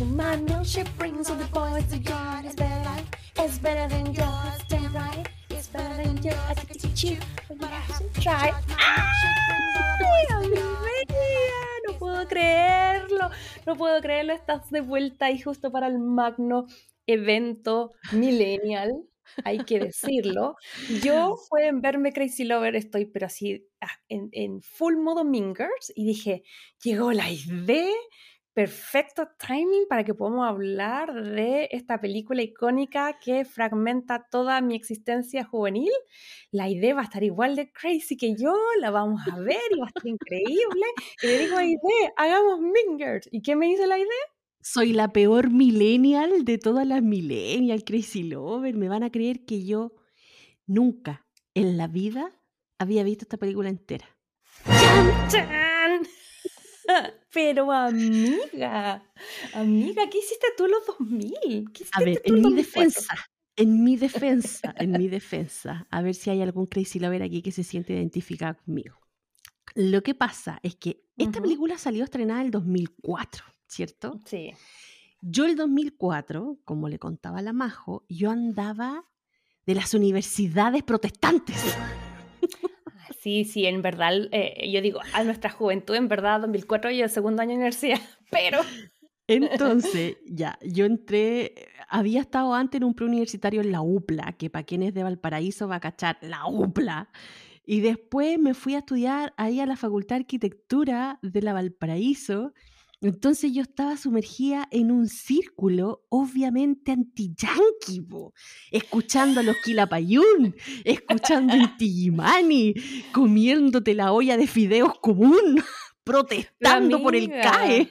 to my milkshake brings all the boys to yard. It's better, it's better than yours. Damn right, it's better than yours. I can teach you, but you have to try. No puedo creerlo, no puedo creerlo. Estás de vuelta ahí justo para el magno evento millennial hay que decirlo. Yo pueden verme Crazy Lover, estoy pero así ah, en, en full modo Mingers y dije, llegó la idea, perfecto timing para que podamos hablar de esta película icónica que fragmenta toda mi existencia juvenil. La idea va a estar igual de crazy que yo, la vamos a ver y va a estar increíble. Y le digo a Idea, hagamos Mingers. ¿Y qué me dice la idea? Soy la peor millennial de todas las millennial, crazy lover. Me van a creer que yo nunca en la vida había visto esta película entera. ¡Chan, chan! Pero amiga, amiga, ¿qué hiciste tú en los 2000? ¿Qué A ver, hiciste tú en mi 2004? defensa, en mi defensa, en mi defensa, a ver si hay algún crazy lover aquí que se siente identificado conmigo. Lo que pasa es que esta película salió estrenada en el 2004, ¿cierto? Sí. Yo el 2004, como le contaba la Majo, yo andaba de las universidades protestantes. Sí, sí, en verdad, eh, yo digo, a nuestra juventud, en verdad, 2004 y el segundo año de universidad, pero Entonces, ya, yo entré, había estado antes en un preuniversitario en la UPLA, que para quienes de Valparaíso va a cachar, la UPLA. Y después me fui a estudiar ahí a la Facultad de Arquitectura de la Valparaíso. Entonces yo estaba sumergida en un círculo obviamente anti-yanqui, escuchando a los Quilapayún, escuchando Inti Illimani, comiéndote la olla de fideos común, protestando por el. CAE.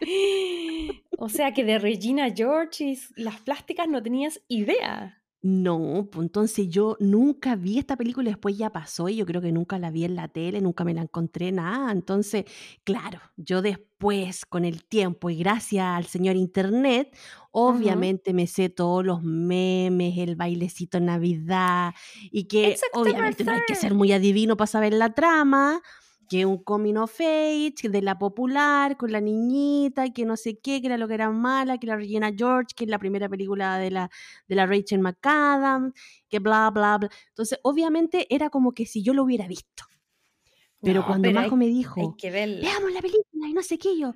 O sea que de Regina George y las plásticas no tenías idea. No, pues entonces yo nunca vi esta película después ya pasó y yo creo que nunca la vi en la tele, nunca me la encontré, nada. Entonces, claro, yo después, con el tiempo y gracias al señor Internet, obviamente me sé todos los memes, el bailecito en Navidad y que obviamente no hay que 3rd. ser muy adivino para saber la trama. Que un coming of age de la popular con la niñita, que no sé qué, que era lo que era mala, que la Regina George, que es la primera película de la, de la Rachel McAdams, que bla, bla, bla. Entonces, obviamente era como que si yo lo hubiera visto. Pero No, cuando pero Majo hay, me dijo, que veamos la película y no sé qué, yo,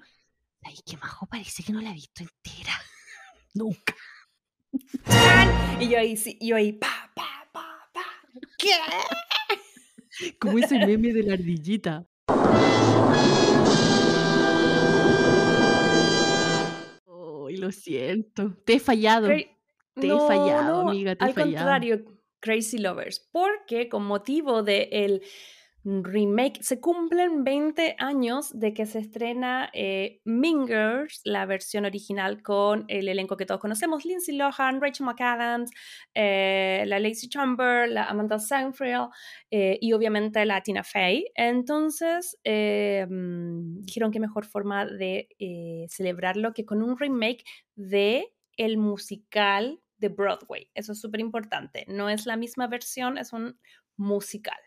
ay, que Majo parece que no la he visto entera. Nunca. Y yo ahí, sí, yo ahí, pa, pa, pa, pa. ¿Qué? Como ese meme de la ardillita. Ay, lo siento. Te he fallado. Cra- Te he fallado, no, amiga, te he al fallado. contrario, Crazy Lovers, porque con motivo del remake, se cumplen 20 años de que se estrena eh, Mingers, la versión original con el elenco que todos conocemos, Lindsay Lohan, Rachel McAdams, eh, la Lacey Chamber, la Amanda Seyfried eh, y obviamente la Tina Fey. Entonces mm, dijeron que mejor forma de celebrarlo que con un remake de el musical de Broadway. Eso es súper importante. No es la misma versión, es un musical.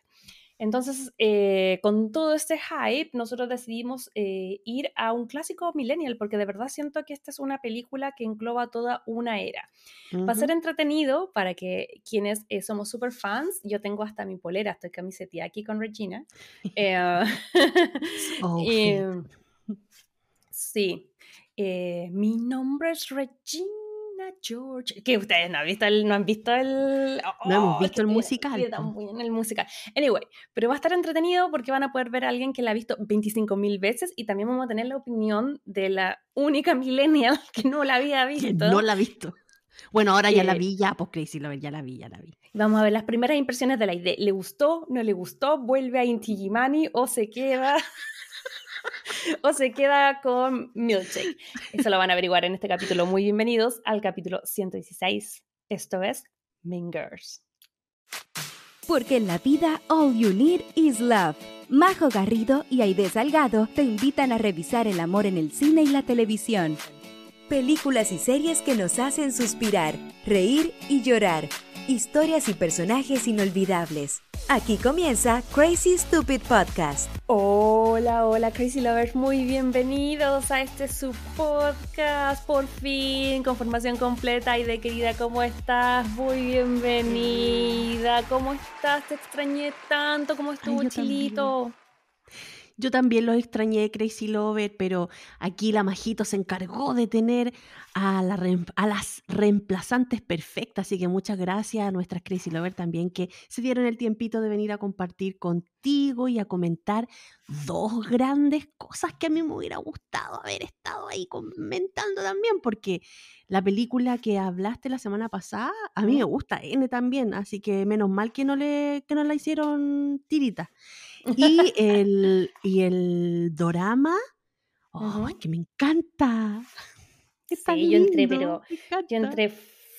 Entonces, eh, con todo este hype, nosotros decidimos eh, ir a un clásico millennial, porque de verdad siento que esta es una película que engloba toda una era. Va a ser entretenido para que quienes eh, somos super fans, yo tengo hasta mi polera, estoy camiseteada aquí con Regina. Oh, Fate. sí, mi nombre es Regina George. Que ustedes no han visto el, no han visto el. No hemos Oh, visto que el musical, tan po. muy en el musical. Anyway, pero va a estar entretenido porque van a poder ver a alguien que la ha visto 25 mil veces y también vamos a tener la opinión de la única millennial que no la había Que visto. no la ha visto. Bueno, ahora ya la Eh, vi, ya, pues Crazy Lover, ya la vi, ya la vi. Vamos a ver las primeras impresiones de la idea. ¿Le gustó? ¿No le gustó? ¿Vuelve a Inti Illimani o se queda? o se queda con Milkshake. Eso lo van a averiguar en este capítulo. Muy bienvenidos al capítulo 116. Esto es Mingers. Porque en la vida all you need is love. Majo Garrido y Aide Salgado te invitan a revisar el amor en el cine y la televisión. Películas y series que nos hacen suspirar, reír y llorar. Historias y personajes inolvidables. Aquí comienza Crazy Stupid Podcast. Hola, hola Crazy Lovers, muy bienvenidos a este su podcast, por fin, con formación completa y de querida, ¿cómo estás? Muy bienvenida, ¿cómo estás? Te extrañé tanto, ¿cómo estuvo yo Chilito? también. Yo también los extrañé, Crazy Lover, pero aquí la Majito se encargó de tener a, la a las reemplazantes perfectas. Así que muchas gracias a nuestras Crazy Lover también que se dieron el tiempito de venir a compartir contigo y a comentar dos grandes cosas que a mí me hubiera gustado haber estado ahí comentando también, porque la película que hablaste la semana pasada, a mí me gusta N también, así que menos mal que no, le, que no la hicieron tirita. Y el, y el dorama, oh, Ujú. es que me encanta. Sí, yo entré, pero. Yo entré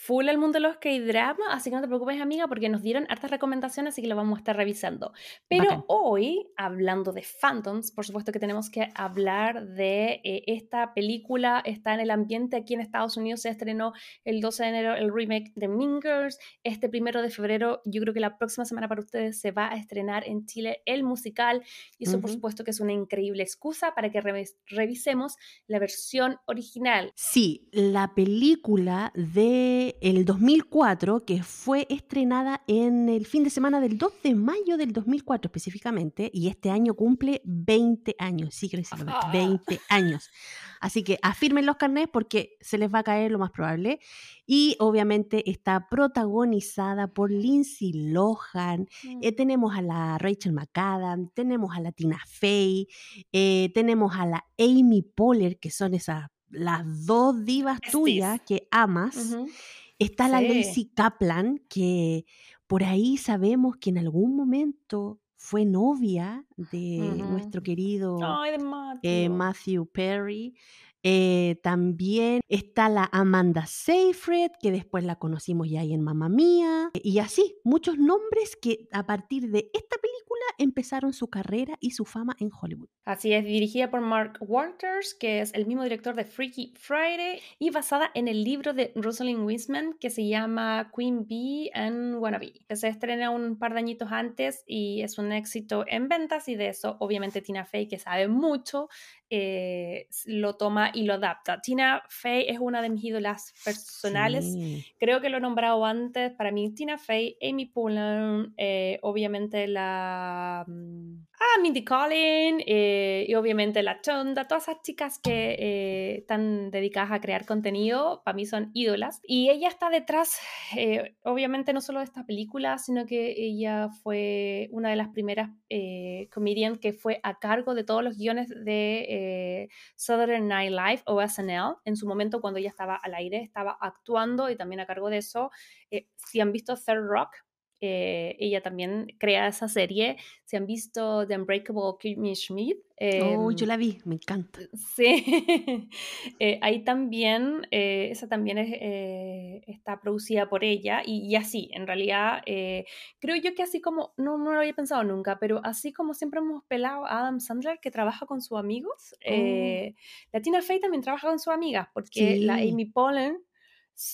full al mundo de los K-drama, así que no te preocupes, amiga, porque nos dieron hartas recomendaciones, así que lo vamos a estar revisando. Pero Bacán. hoy, hablando de Phantoms, por supuesto que tenemos que hablar de eh, esta película. Está en el ambiente aquí en Estados Unidos, se estrenó el 12 de enero el remake de Mean Girls. Este primero de febrero, yo creo que la próxima semana para ustedes se va a estrenar en Chile el musical. Y eso, por supuesto, que es una increíble excusa para que revis- revisemos la versión original. Sí, la película de el 2004 que fue estrenada en el fin de semana del 2 de mayo del 2004 específicamente y este año cumple 20 años, sí, Crazy Lovers, Ah. 20 años. Así que afirmen los carnets porque se les va a caer lo más probable y obviamente está protagonizada por Lindsay Lohan, eh, tenemos a la Rachel McAdams, tenemos a la Tina Fey, eh, tenemos a la Amy Poehler, que son esas las dos divas tuyas que amas. Está la. Lacey Kaplan, que por ahí sabemos que en algún momento fue novia de nuestro querido Ay, de eh. Matthew Perry. Eh, también está la Amanda Seyfried, que después la conocimos ya ahí en Mamma Mía. Y así, muchos nombres que a partir de esta película empezaron su carrera y su fama en Hollywood. Así es, dirigida por Mark Walters, que es el mismo director de Freaky Friday, y basada en el libro de Rosalind Wiseman que se llama Queen Bee and Wannabe, que se estrena un par de añitos antes y es un éxito en ventas y de eso obviamente Tina Fey, que sabe mucho, eh, lo toma y lo adapta. Tina Fey es una de mis ídolas personales. Sí. Creo que lo he nombrado antes. Para mí, Tina Fey, Amy Poehler, eh, obviamente la. mm, Ah, Mindy Collin, eh, y obviamente la Chonda, todas esas chicas que eh, están dedicadas a crear contenido, para mí son ídolas. Y ella está detrás, eh, obviamente, no solo de esta película, sino que ella fue una de las primeras eh, comedian que fue a cargo de todos los guiones de eh, Saturday Night Live o SNL. En su momento, cuando ella estaba al aire, estaba actuando y también a cargo de eso. Eh, si han visto Third Rock, eh, ella también crea esa serie. Si han visto The Unbreakable Kimmy Schmidt, Oh, yo em, la vi, me encanta. Sí, Eh, ahí también, eh, esa también es, eh, está producida por ella y, y así, en realidad, eh, creo yo que así como, no, no lo había pensado nunca, pero así como siempre hemos pelado a Adam Sandler que trabaja con sus amigos, eh, la Tina Fey también trabaja con sus amigas, porque la. Amy Poehler s-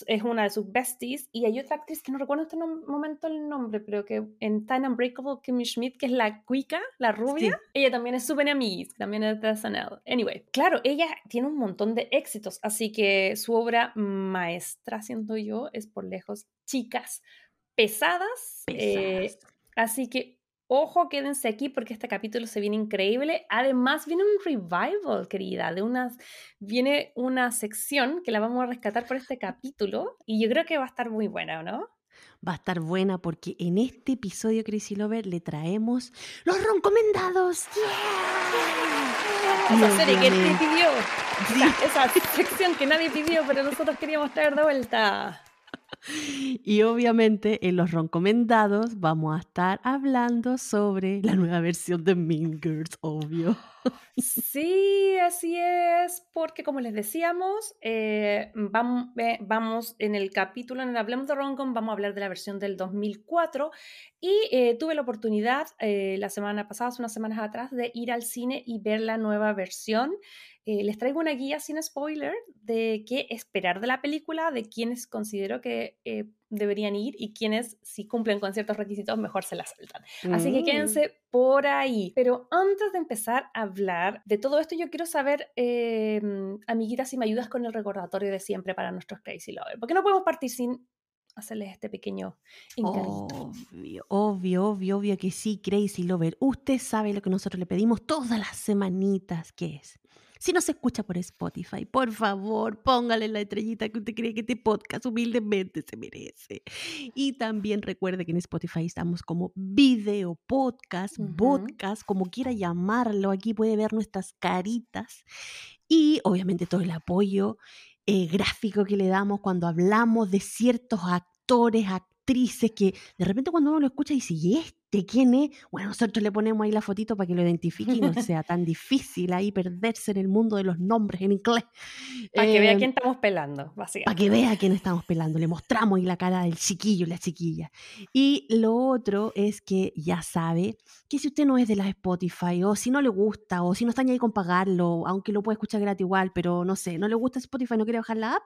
es una de sus besties y hay otra actriz que no recuerdo en este momento el nombre, pero que en Time Unbreakable Kimmy Schmidt, que es la cuica, la rubia, ella también es súper amiguis, también es de SNL. Anyway, claro, ella tiene un montón de éxitos, así que su obra maestra, siento yo, es por lejos Chicas Pesadas. eh, Pesadas. así que Ojo, quédense aquí porque este capítulo se viene increíble. Además, viene un revival, querida, de unas, viene una sección que la vamos a rescatar por este capítulo y yo creo que va a estar muy buena, ¿o ¿no? Va a estar buena porque en este episodio, Crazy Lover, le traemos los roncomendados. ¡Yeah! Esa Y serie que nadie pidió. Sí. Esa, esa sección que nadie pidió, pero nosotros queríamos traer de vuelta. Y obviamente en los roncomendados vamos a estar hablando sobre la nueva versión de Mean Girls, obvio. Sí, así es, porque como les decíamos, eh, eh, vamos en el capítulo en el Hablemos de Roncom, vamos a hablar de la versión del 2004 y eh, tuve la oportunidad la semana pasada, hace unas semanas atrás, de ir al cine y ver la nueva versión. Eh, les traigo una guía sin spoiler de qué esperar de la película, de quiénes considero que eh, deberían ir y quienes, si cumplen con ciertos requisitos, mejor se las saltan. Así que Mm. quédense por ahí. Pero antes de empezar a hablar de todo esto, yo quiero saber, eh, amiguitas, si me ayudas con el recordatorio de siempre para nuestros Crazy Lovers. Porque no podemos partir sin hacerles este pequeño encarguito. Obvio, obvio, obvio, obvio que sí, Crazy Lover. Usted sabe lo que nosotros le pedimos todas las semanitas, que es. Si nos escucha por Spotify, por favor, póngale la estrellita que usted cree que este podcast humildemente se merece. Y también recuerde que en Spotify estamos como video podcast, podcast, como quiera llamarlo. Aquí puede ver nuestras caritas y obviamente todo el apoyo eh, gráfico que le damos cuando hablamos de ciertos actores, actrices, que de repente cuando uno lo escucha dice, ¿y este quién es? Bueno, nosotros le ponemos ahí la fotito para que lo identifique y no sea tan difícil ahí perderse en el mundo de los nombres en inglés. Para que vea Eh, quién estamos pelando, para básicamente. que vea a quién estamos pelando, le mostramos ahí la cara del chiquillo y la chiquilla. Y lo otro es que ya sabe que si usted no es de la Spotify, o si no le gusta, o si no está ni ahí con pagarlo, aunque lo puede escuchar gratis igual, pero no sé, no le gusta Spotify, no quiere bajar la app,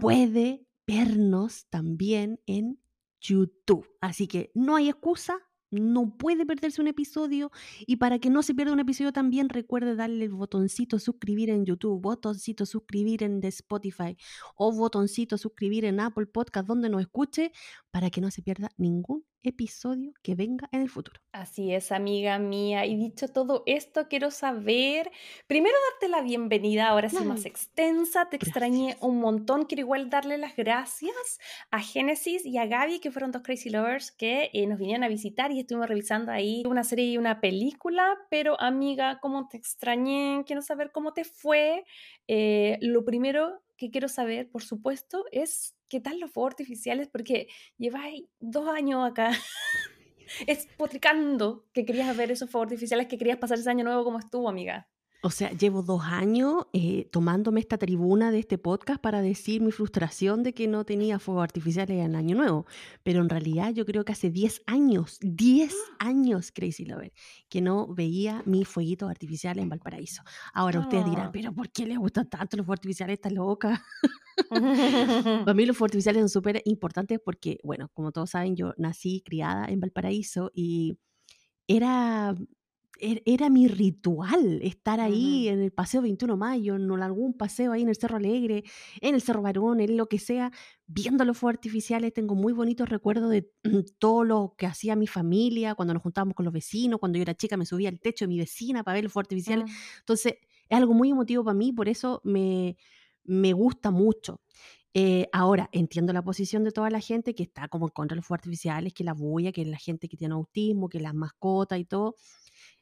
puede vernos también en YouTube. Así que no hay excusa, no puede perderse un episodio. Y para que no se pierda un episodio también, recuerde darle el botoncito suscribir en YouTube, botoncito suscribir en Spotify o botoncito suscribir en Apple Podcast, donde nos escuche, para que no se pierda ningún episodio que venga en el futuro. Así es, amiga mía. Y dicho todo esto, quiero saber, primero darte la bienvenida, ahora sí más extensa, te extrañé un montón, quiero igual darle las gracias a Génesis y a Gaby, que fueron dos Crazy Lovers que eh, nos vinieron a visitar y estuvimos revisando ahí una serie y una película, pero amiga, ¿cómo te extrañé? Quiero saber cómo te fue. Eh, lo primero que quiero saber, por supuesto, es qué tal los fuegos artificiales, porque lleváis dos años acá espotricando que querías ver esos fuegos artificiales, que querías pasar ese año nuevo como estuvo, amiga. O sea, llevo dos años eh, tomándome esta tribuna de este podcast para decir mi frustración de que no tenía fuegos artificiales en el Año Nuevo. Pero en realidad yo creo que hace 10 años, 10 años, Crazy Lover, que no veía mis fueguitos artificiales en Valparaíso. Ahora ustedes dirán, Ah. pero ¿por qué les gustan tanto los fuegos artificiales? Está loca. Para mí los fuegos artificiales son súper importantes porque, bueno, como todos saben, yo nací criada en Valparaíso y era, er- era mi ritual estar ahí en el Paseo 21 de Mayo, en algún paseo ahí en el Cerro Alegre, en el Cerro Barón, en lo que sea, viendo los fuegos artificiales. Tengo muy bonitos recuerdos de todo lo que hacía mi familia, cuando nos juntábamos con los vecinos, cuando yo era chica me subía al techo de mi vecina para ver los fuegos artificiales. Mm. Entonces, es algo muy emotivo para mí, por eso me, me gusta mucho. Eh, ahora, entiendo la posición de toda la gente que está como en contra de los fuegos artificiales, que la bulla, que la gente que tiene autismo, que las mascotas y todo.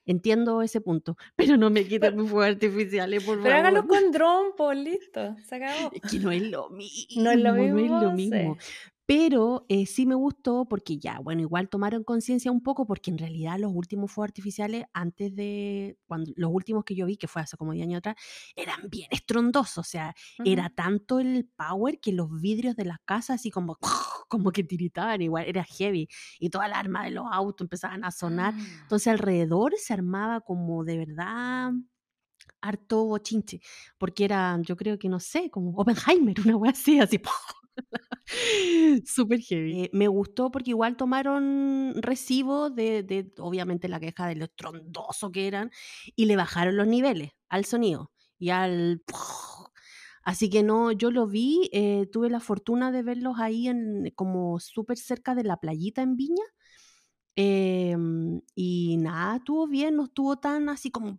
Entiendo ese punto, pero no me quiten Pero, mis fuegos artificiales, por pero hágalo favor. con dron, pues listo, se acabó. Es que no es lo No es lo mismo, no es lo mismo, mismo. sí. Pero eh, sí me gustó porque ya, bueno, igual tomaron conciencia un poco porque en realidad los últimos fuegos artificiales, antes de, cuando los últimos que yo vi, que fue hace como 10 años atrás, eran bien estrondosos. O sea, era tanto el power que los vidrios de las casas así como, como que tiritaban, igual era heavy. Y toda la arma de los autos empezaban a sonar. Ah. Entonces alrededor se armaba como de verdad harto bochinche, porque era, yo creo que no sé, como Oppenheimer, una wea así, así. Súper heavy. Eh, me gustó porque igual tomaron recibo de, de, obviamente, la queja de lo estrondoso que eran y le bajaron los niveles al sonido y al... Así que no, yo lo vi, eh, tuve la fortuna de verlos ahí en, como súper cerca de la playita en Viña. em, y nada, estuvo bien, no estuvo tan así como...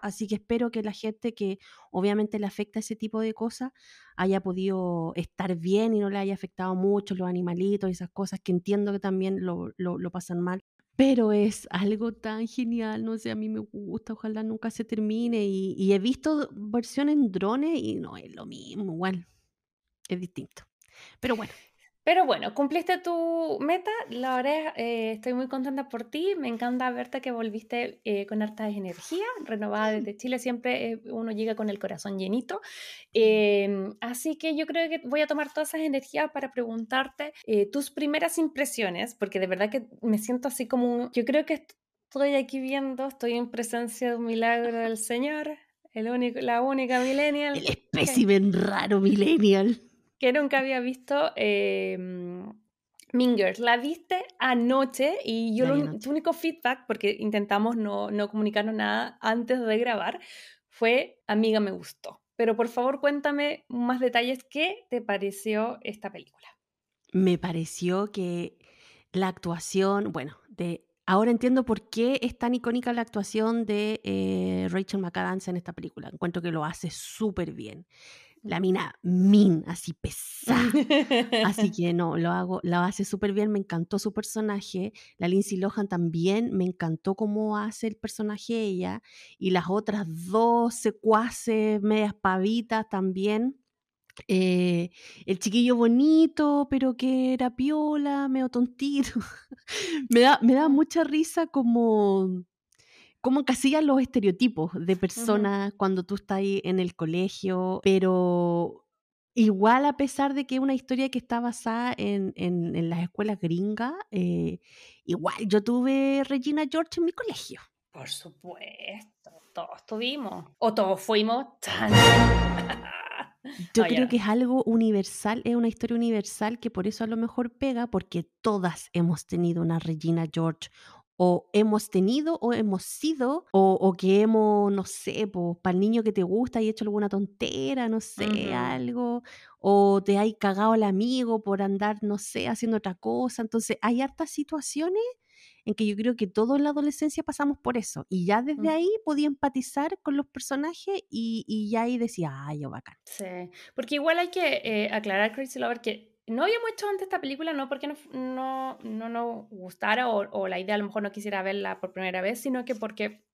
Así que espero que la gente que obviamente le afecta ese tipo de cosas haya podido estar bien y no le haya afectado mucho los animalitos y esas cosas que entiendo que también lo, lo, pasan mal. Pero es algo tan genial, no sé, a mí me gusta, ojalá nunca se termine. Y, y he visto versiones en drones y no es lo mismo, igual, es distinto. Pero bueno, Pero bueno, cumpliste tu meta, la verdad eh, estoy muy contenta por ti, me encanta verte que volviste eh, con hartas energía, renovada desde Chile, siempre eh, uno llega con el corazón llenito. Eh, así que yo creo que voy a tomar todas esas energías para preguntarte eh, tus primeras impresiones, porque de verdad que me siento así como, un- yo creo que estoy aquí viendo, estoy en presencia de un milagro del Señor. el único, la única millennial. El espécimen raro millennial. Que nunca había visto eh, Mingers. La viste anoche y yo lo, tu único feedback, porque intentamos no, no comunicarnos nada antes de grabar, fue, amiga, me gustó. Pero por favor cuéntame más detalles. ¿Qué te pareció esta película? Me pareció que la actuación, bueno, de ahora entiendo por qué es tan icónica la actuación de eh, Rachel McAdams en esta película. Encuentro que lo hace súper bien. La mina min, así pesada. Así que no, lo hago, lo hace súper bien, me encantó su personaje. La Lindsay Lohan también, me encantó cómo hace el personaje ella. Y las otras dos secuaces, medias pavitas también. Eh, el chiquillo bonito, pero que era piola, medio tontito. me, da, me da mucha risa como, como encasillan los estereotipos de personas cuando tú estás ahí en el colegio, pero igual a pesar de que es una historia que está basada en, en- en las escuelas gringas, eh, igual yo tuve Regina George en mi colegio. Por supuesto, todos tuvimos. O todos fuimos. Yo creo que es algo universal, es una historia universal que por eso a lo mejor pega, porque todas hemos tenido una Regina George, o hemos tenido, o hemos sido, o, o que hemos, no sé, para el niño que te gusta y hecho alguna tontera, no sé, Ujú. algo, o te hay cagado al amigo por andar, no sé, haciendo otra cosa. Entonces, hay hartas situaciones en que yo creo que todos en la adolescencia pasamos por eso, y ya desde Mm. ahí podía empatizar con los personajes y, y ya ahí decía, ay, yo bacán. Sí, porque igual hay que eh, aclarar, Crazy Lover, que no habíamos hecho antes esta película no porque no, no, no nos gustara o, o la idea a lo mejor no quisiera verla por primera vez, sino que porque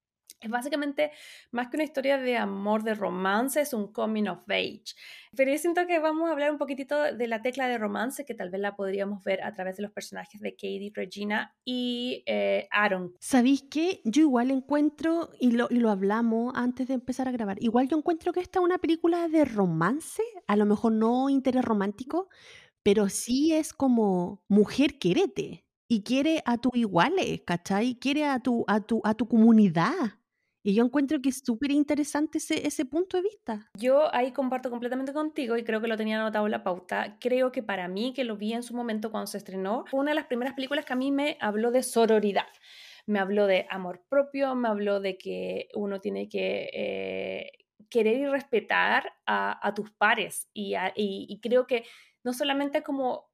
es básicamente más que una historia de amor, de romance, es un coming of age. Pero yo siento que vamos a hablar un poquitito de la tecla de romance, que tal vez la podríamos ver a través de los personajes de Katie, Regina y eh, Aaron. ¿Sabéis qué? Yo igual encuentro, y lo, y lo hablamos antes de empezar a grabar, igual yo encuentro que esta es una película de romance, a lo mejor no interés romántico, pero sí es como mujer querete y quiere a tus iguales, ¿cachai? Quiere a tu, a tu, a tu comunidad. Y yo encuentro que es súper interesante ese, ese punto de vista. Yo ahí comparto completamente contigo y creo que lo tenía anotado en la pauta. Creo que para mí, que lo vi en su momento cuando se estrenó, fue una de las primeras películas que a mí me habló de sororidad. Me habló de amor propio, me habló de que uno tiene que eh, querer y respetar a, a tus pares. Y, a- y- y creo que no solamente como,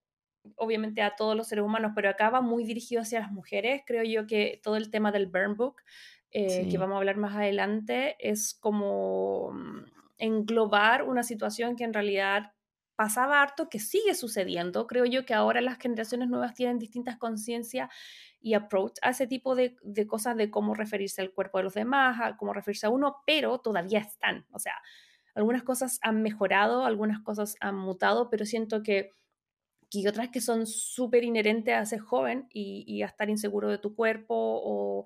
obviamente, a todos los seres humanos, pero acá va muy dirigido hacia las mujeres. Creo yo que todo el tema del burn book eh, que vamos a hablar más adelante, es como mm, englobar una situación que en realidad pasaba harto, que sigue sucediendo. Creo yo que ahora las generaciones nuevas tienen distintas conciencias y approach a ese tipo de, de cosas de cómo referirse al cuerpo de los demás, a cómo referirse a uno, pero todavía están. O sea, algunas cosas han mejorado, algunas cosas han mutado, pero siento que que otras que son súper inherentes a ser joven y, y a estar inseguro de tu cuerpo o,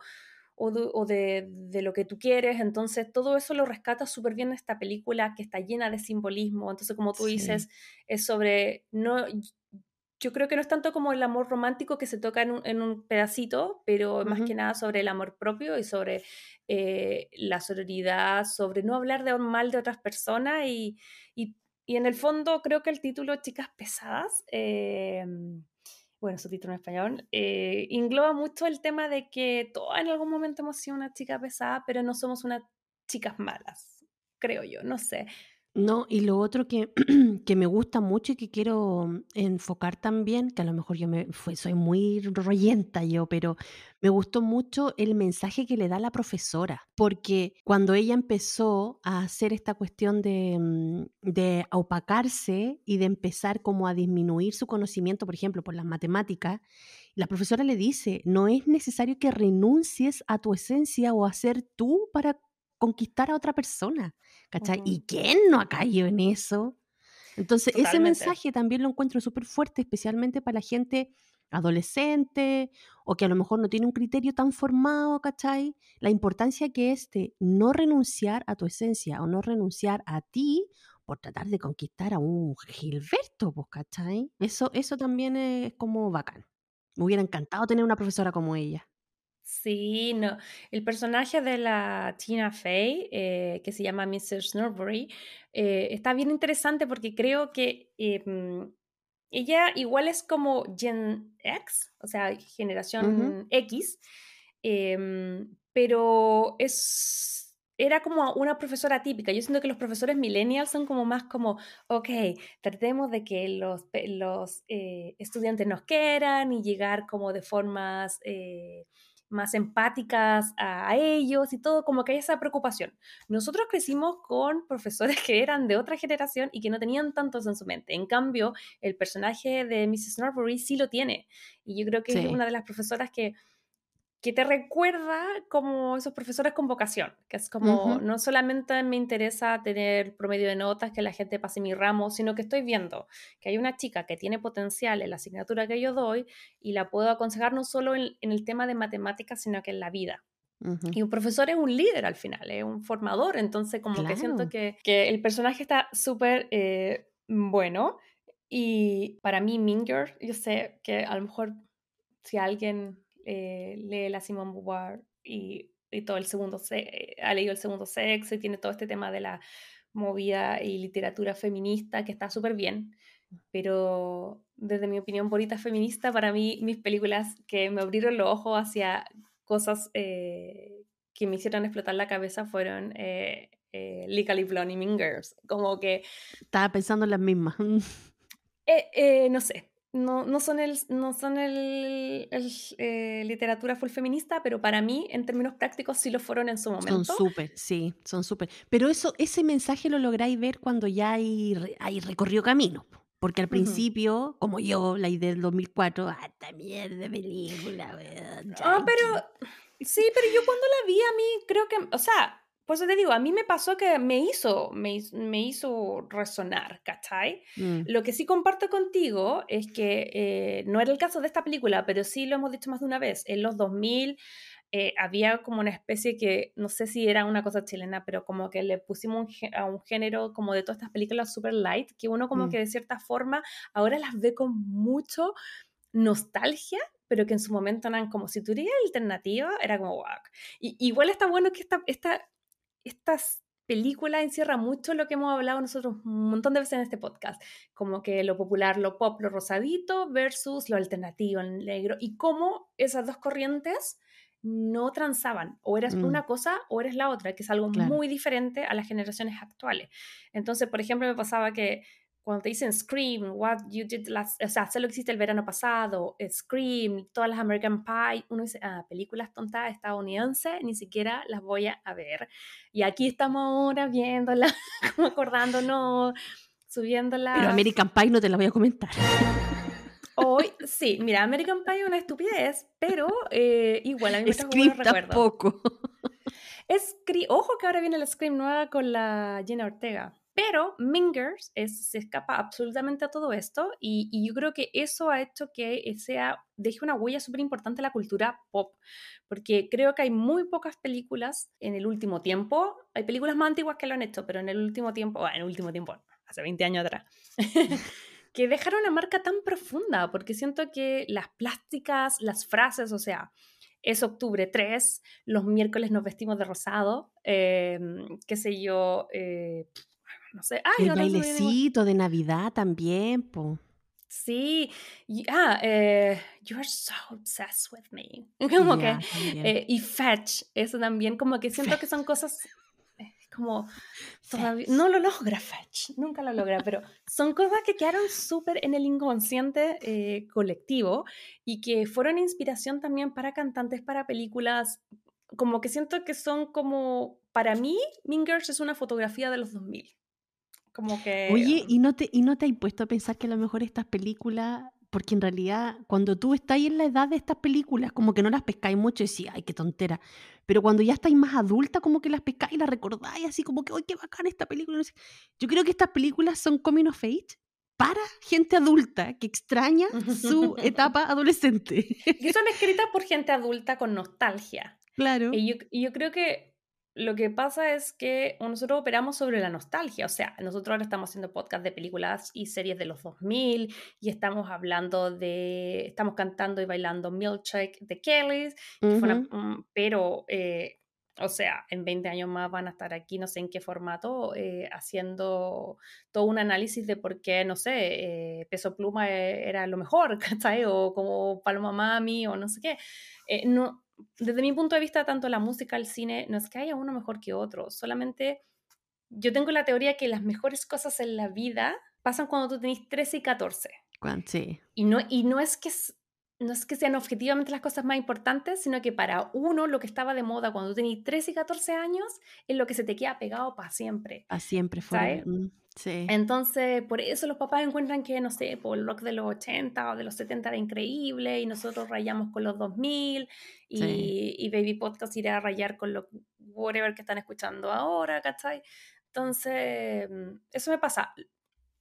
o, de, o de, de lo que tú quieres. Entonces, todo eso lo rescata súper bien esta película que está llena de simbolismo. Entonces, como tú Sí. dices, es sobre... No, yo creo que no es tanto como el amor romántico que se toca en un, en un pedacito, pero más Ujú. que nada sobre el amor propio y sobre eh, la sororidad, sobre no hablar de mal de otras personas y, y, y en el fondo creo que el título Chicas Pesadas, eh, bueno, su título en español, eh, engloba mucho el tema de que todas en algún momento hemos sido una chica pesada, pero no somos unas chicas malas, creo yo, no sé. No, y lo otro que, que me gusta mucho y que quiero mm, enfocar también, que a lo mejor yo me fue, soy muy rollenta yo, pero me gustó mucho el mensaje que le da la profesora, porque cuando ella empezó a hacer esta cuestión de, mm, de opacarse y de empezar como a disminuir su conocimiento, por ejemplo, por las matemáticas, la profesora le dice, no es necesario que renuncies a tu esencia o a ser tú para conquistar a otra persona. ¿Cachai? Ujú. ¿Y quién no ha caído en eso? Entonces, ese mensaje también lo encuentro súper fuerte, especialmente para la gente adolescente o que a lo mejor no tiene un criterio tan formado, ¿cachai? La importancia que es de no renunciar a tu esencia o no renunciar a ti por tratar de conquistar a un Gilberto, pues, ¿cachai? Eso, eso también es como bacán. Me hubiera encantado tener una profesora como ella. Sí, no. El personaje de la Tina Fey, eh, que se llama Mrs. Norbury, eh, está bien interesante porque creo que em, ella igual es como Gen X, o sea, generación X, em, pero es era como una profesora típica. Yo siento que los profesores millennials son como más como, ok, tratemos de que los, los eh, estudiantes nos quieran y llegar como de formas eh, más empáticas a, ellos y todo, como que hay esa preocupación. Nosotros crecimos con profesores que eran de otra generación y que no tenían tantos en su mente. En cambio, el personaje de Mrs. Norbury sí lo tiene. Y yo creo que es una de las profesoras que que te recuerda como esos profesores con vocación, que es como, no solamente me interesa tener promedio de notas, que la gente pase mi ramo, sino que estoy viendo que hay una chica que tiene potencial en la asignatura que yo doy y la puedo aconsejar no solo en, el tema de matemáticas, sino que en la vida. Y un profesor es un líder al final, es un formador, entonces como que siento que, que, el personaje está súper eh, bueno. Y para mí, Minger, yo sé que a lo mejor si alguien eh, lee la Simone Beauvoir y, todo el segundo se ha leído el segundo sexo y tiene todo este tema de la movida y literatura feminista que está súper bien, pero desde mi opinión bonita feminista, para mí mis películas que me abrieron los ojos hacia cosas eh, que me hicieron explotar la cabeza fueron eh, eh Legally Blonde y Mean Girls, como que... Estaba pensando en las mismas. no sé, no, no son el, no son el, eh, literatura full feminista, pero para mí, en términos prácticos, sí lo fueron en su momento. Son súper, sí, son súper. Pero eso, ese mensaje lo lográis ver cuando ya hay, hay recorrido camino. Porque al principio, como yo, la idea del 2004, ah, esta mierda de película, Ah, pero, sí, pero yo cuando la vi a mí, creo que, o sea, pues te digo, a mí me pasó que me hizo, me, me hizo resonar, ¿cachai? Mm. Lo que sí comparto contigo es que eh, no era el caso de esta película, pero sí lo hemos dicho más de una vez. En los 2000 eh, había como una especie que, no sé si era una cosa chilena, pero como que le pusimos a un género como de todas estas películas super light, que uno como mm. que de cierta forma ahora las ve con mucho nostalgia, pero que en su momento eran como si tuviera alternativa, era como wow. Y, igual está bueno que esta, esta estas películas encierra mucho lo que hemos hablado nosotros un montón de veces en este podcast, como que lo popular, lo pop, lo rosadito versus lo alternativo, el negro, y cómo esas dos corrientes no transaban, o eras mm. una cosa o eres la otra, que es algo muy diferente a las generaciones actuales. Entonces, por ejemplo, me pasaba que cuando te dicen Scream, What You Did Last, o sea, solo existe el verano pasado, Scream, todas las American Pie, uno dice, ah, películas tontas estadounidenses, ni siquiera las voy a ver. Y aquí estamos ahora viéndolas, como acordándonos, subiéndolas. Pero American Pie no te la voy a comentar. Hoy, sí, mira, American Pie es una estupidez, pero eh, igual a mí me Scream tampoco. Ojo que ahora viene la Scream nueva con la Jenna Ortega. Pero Mingers se escapa absolutamente a todo esto y, yo creo que eso ha hecho que sea, deje una huella súper importante en la cultura pop, porque creo que hay muy pocas películas en el último tiempo, hay películas más antiguas que lo han hecho, pero en el último tiempo, en el último tiempo, hace 20 años atrás, que dejaron una marca tan profunda, porque siento que las plásticas, las frases, o sea, es octubre 3, los miércoles nos vestimos de rosado, eh, qué sé yo, eh, no sé. el bailecito de Navidad también, po. Sí, ah, eh, you're so obsessed with me. Como que, eh, y Fetch, eso también, como que siento que son cosas eh, como no lo logra Fetch, nunca lo logra, pero son cosas que quedaron súper en el inconsciente eh, colectivo y que fueron inspiración también para cantantes, para películas, como que siento que son como, para mí, Mingers es una fotografía de los 2000. Como que... Oye, ¿y no, te, ¿y no te has puesto a pensar que a lo mejor estas películas, porque en realidad cuando tú estás en la edad de estas películas, como que no las pescáis mucho y decís, ay, qué tontera. Pero cuando ya estáis más adulta, como que las pescáis y las recordáis, así como que, ay, qué bacán esta película. Yo creo que estas películas son coming of age para gente adulta que extraña su etapa adolescente. Que son escritas por gente adulta con nostalgia. Claro. Y yo, y yo creo que lo que pasa es que nosotros operamos sobre la nostalgia, o sea, nosotros ahora estamos haciendo podcast de películas y series de los 2000 y estamos hablando de, estamos cantando y bailando Milkshake de Kelly's, mm, pero, eh, o sea, en 20 años más van a estar aquí, no sé en qué formato, eh, haciendo todo un análisis de por qué, no sé, eh, Peso Pluma era lo mejor, ¿cachai? O como Paloma Mami o no sé qué. no, desde mi punto de vista, tanto la música, el cine, no es que haya uno mejor que otro, solamente yo tengo la teoría que las mejores cosas en la vida pasan cuando tú tenés 13 y 14. Sí. Y no, y no es que no es que sean objetivamente las cosas más importantes, sino que para uno lo que estaba de moda cuando tenías 13 y 14 años es lo que se te queda pegado para siempre. Para siempre, fue. Mm, sí. Entonces, por eso los papás encuentran que, no sé, por el rock de los 80 o de los 70 era increíble y nosotros rayamos con los 2000 y, y Baby Podcast irá a rayar con lo whatever que están escuchando ahora, ¿cachai? Entonces, mm, eso me pasa.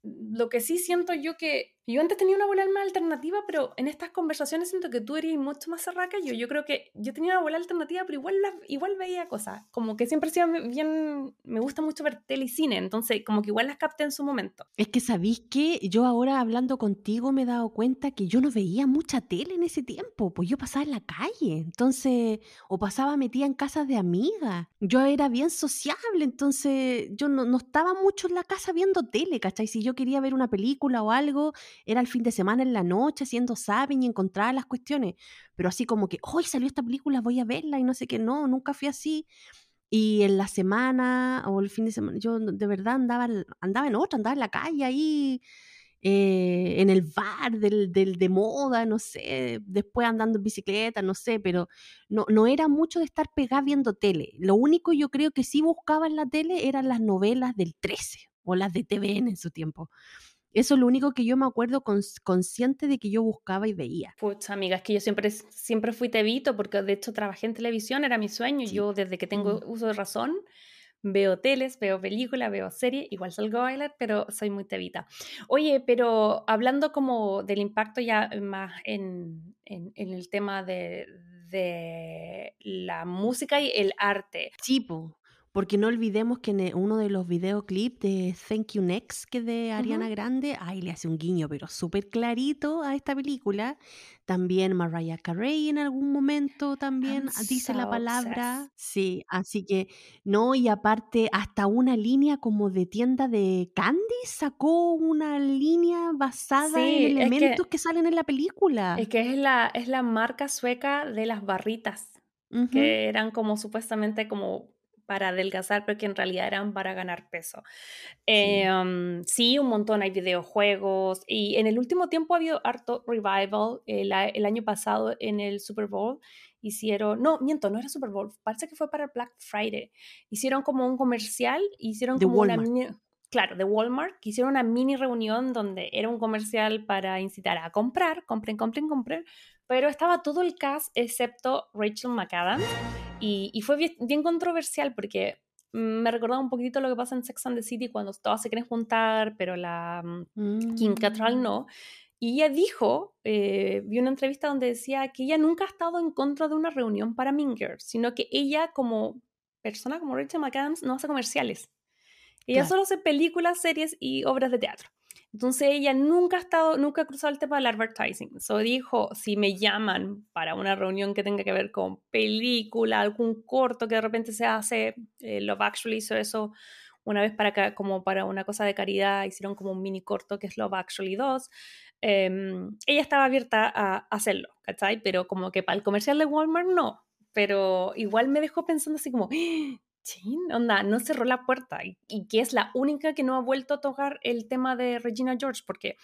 Lo que sí siento yo que yo antes tenía una bola más alternativa, pero en estas conversaciones siento que tú eres mucho más cerrada que yo. Yo creo que yo tenía una bola alternativa, pero igual, igual veía cosas. Como que siempre sido bien, me gusta mucho ver tele y cine, entonces como que igual las capté en su momento. Es que sabéis que yo ahora hablando contigo me he dado cuenta que yo no veía mucha tele en ese tiempo, pues yo pasaba en la calle, entonces, o pasaba metida en casas de amigas. Yo era bien sociable, entonces yo no, no estaba mucho en la casa viendo tele, ¿cachai? Si yo quería ver una película o algo, era el fin de semana en la noche haciendo zapping y encontraba las cuestiones, pero así como que, hoy salió esta película, voy a verla y no sé qué, no, nunca fui así. Y en la semana o el fin de semana, yo de verdad andaba, andaba en otra, andaba en la calle ahí, eh, en el bar del, del, de moda, no sé, después andando en bicicleta, no sé, pero no, no era mucho de estar pegada viendo tele. Lo único yo creo que sí buscaba en la tele eran las novelas del 13 o las de TVN en su tiempo. Eso es lo único que yo me acuerdo consciente de que yo buscaba y veía. Pues amiga, es que yo siempre, siempre fui tevito porque de hecho trabajé en televisión, era mi sueño. Yo desde que tengo mm. uso de razón veo teles, veo películas, veo series, igual salgo a bailar, pero soy muy tevita. Oye, pero hablando como del impacto ya más en, en, el tema de, de, la música y el arte. Tipo, porque no olvidemos que en e, uno de los videoclips de Thank You Next, que es de Ariana Grande, ahí le hace un guiño, pero súper clarito a esta película. También Mariah Carey en algún momento también dice la palabra. Sí, así que no, y aparte hasta una línea como de tienda de candy sacó una línea basada en elementos que, salen en la película. Es que es la, es la marca sueca de las barritas, que eran como supuestamente como para adelgazar, pero que en realidad eran para ganar peso. Em, sí. un montón, hay videojuegos y en el último tiempo ha habido harto revival. El, el, año pasado en el Super Bowl hicieron, no, miento, no era Super Bowl, parece que fue para Black Friday. Hicieron como un comercial, hicieron como una mini, claro, de Walmart, que hicieron una mini reunión donde era un comercial para incitar a comprar, compren, compren, compren, pero estaba todo el cast excepto Rachel McAdams y, fue bien, controversial porque me recordaba un poquito lo que pasa en Sex and the City cuando todas se quieren juntar, pero la mm, Kim Cattrall mm. no. Y ella dijo, eh, vi una entrevista donde decía que ella nunca ha estado en contra de una reunión para Minger, sino que ella como persona, como Rachel McAdams, no hace comerciales. Ella solo hace películas, series y obras de teatro. Entonces ella nunca ha estado, nunca ha cruzado el tema del advertising. So dijo, si me llaman para una reunión que tenga que ver con película, algún corto que de repente se hace, eh, Love Actually hizo eso una vez para como para una cosa de caridad, hicieron como un mini corto que es Love Actually 2. Em, ella estaba abierta a hacerlo, ¿cachai? Pero como que para el comercial de Walmart no. Pero igual me dejó pensando así como, Chin, onda, no cerró la puerta y, que es la única que no ha vuelto a tocar el tema de Regina George, porque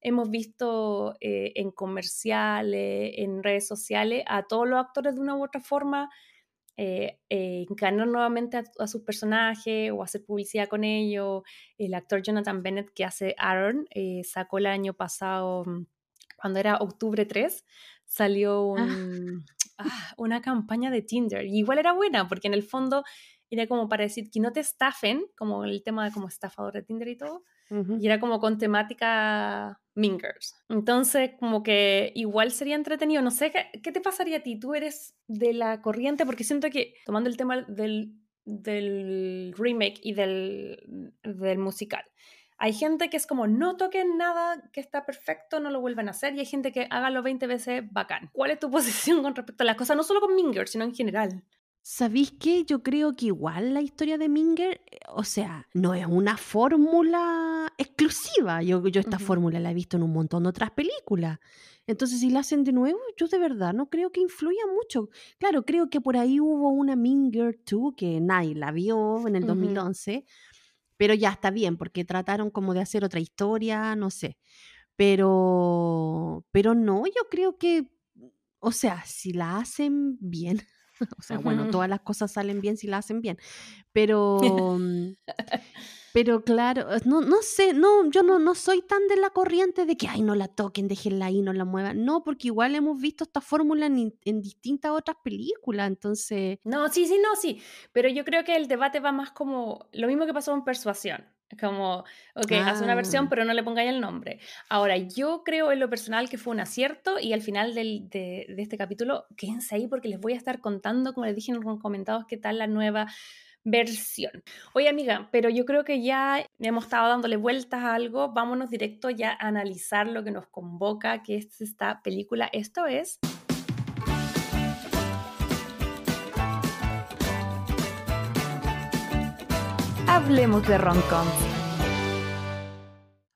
hemos visto eh, en comerciales, en redes sociales, a todos los actores de una u otra forma eh, eh encarnar nuevamente a, sus personajes o hacer publicidad con ellos. El actor Jonathan Bennett que hace Aaron eh, sacó el año pasado, mm, cuando era octubre 3, salió ah. Ah, una campaña de Tinder. Y igual era buena, porque en el fondo era como para decir que no te estafen, como el tema de como estafador de Tinder y todo, y era como con temática Mingers. Entonces, como que igual sería entretenido. No sé, ¿qué, ¿qué, te pasaría a ti? Tú eres de la corriente, porque siento que, tomando el tema del del remake y del, del musical. Hay gente que es como, no toquen nada, que está perfecto, no lo vuelvan a hacer, y hay gente que hágalo 20 veces bacán. ¿Cuál es tu posición con respecto a las cosas? No solo con Minger, sino en general. ¿Sabéis qué? Yo creo que igual la historia de Minger, eh, o sea, no es una fórmula exclusiva. Yo, yo esta fórmula la he visto en un montón de otras películas. Entonces, si la hacen de nuevo, yo de verdad no creo que influya mucho. Claro, creo que por ahí hubo una Minger 2 que nadie la vio en el Ujú. 2011, pero ya está bien, porque trataron como de hacer otra historia, no sé. Pero, pero no, yo creo que, o sea, si la hacen bien, o sea, bueno, todas las cosas salen bien si la hacen bien, pero, mm, pero claro, no, no sé, no, yo no, no soy tan de la corriente de que, ay, no la toquen, déjenla ahí, no la muevan. No, porque igual hemos visto esta fórmula en, en distintas otras películas, entonces, No, sí, sí, no, sí. Pero yo creo que el debate va más como lo mismo que pasó con Persuasión. Como, ok, haz una versión, ah, pero no le pongáis el nombre. Ahora, yo creo en lo personal que fue un acierto y al final del- de, de este capítulo, quédense ahí porque les voy a estar contando, como les dije en los comentados, qué tal la nueva versión. Oye, amiga, pero yo creo que ya hemos estado dándole vueltas a algo. Vámonos directo ya a analizar lo que nos convoca, que es esta película. Esto es Hablemos de rom-coms.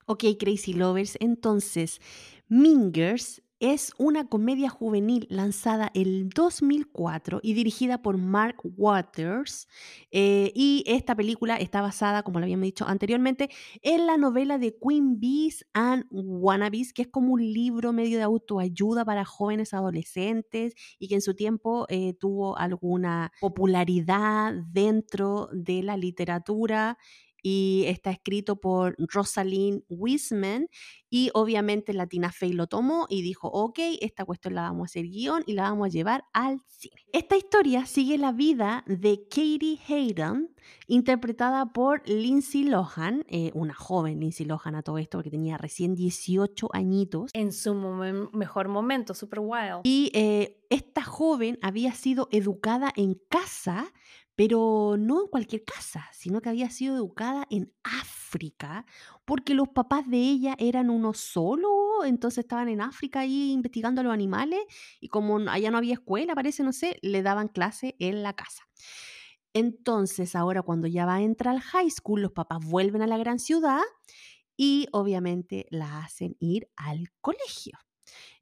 Ok, Crazy Lovers, entonces, Mingers es una comedia juvenil lanzada el 2004 y dirigida por Mark Waters. eh, y esta película está basada, como lo habíamos dicho anteriormente, en la novela de Queen Bees and Wannabes, que es como un libro medio de autoayuda para jóvenes adolescentes y que en su tiempo eh, tuvo alguna popularidad dentro de la literatura y está escrito por Rosalind Wiseman y obviamente la Tina Fey lo tomó y dijo, ok, esta cuestión la vamos a hacer guion y la vamos a llevar al cine. Esta historia sigue la vida de Katie Hayden, interpretada por Lindsay Lohan, eh, una joven Lindsay Lohan a todo esto porque tenía recién 18 añitos. en su mejor momento, super wild. Y eh, esta joven había sido educada en casa, pero no en cualquier casa, sino que había sido educada en África, porque los papás de ella eran uno solo, entonces estaban en África ahí investigando a los animales, y como allá no había escuela, parece, no sé, le daban clase en la casa. Entonces, ahora cuando ya va a entrar al high school, los papás vuelven a la gran ciudad y obviamente la hacen ir al colegio.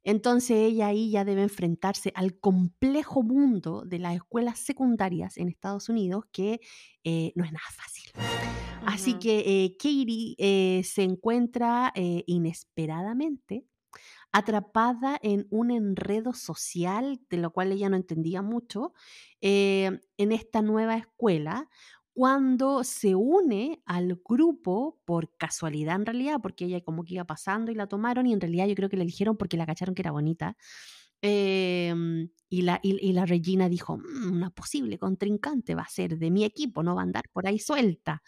Entonces ella ahí ya debe enfrentarse al complejo mundo de las escuelas secundarias en Estados Unidos, que eh, no es nada fácil. Así que eh, Katie eh, se encuentra inesperadamente atrapada en un enredo social, de lo cual ella no entendía mucho, en esta nueva escuela, cuando se une al grupo por casualidad en realidad, porque ella como que iba pasando y la tomaron y en realidad yo creo que la eligieron porque la cacharon que era bonita. Em, y, la, y, Regina dijo, "Mm, una posible contrincante va a ser de mi equipo, no va a andar por ahí suelta.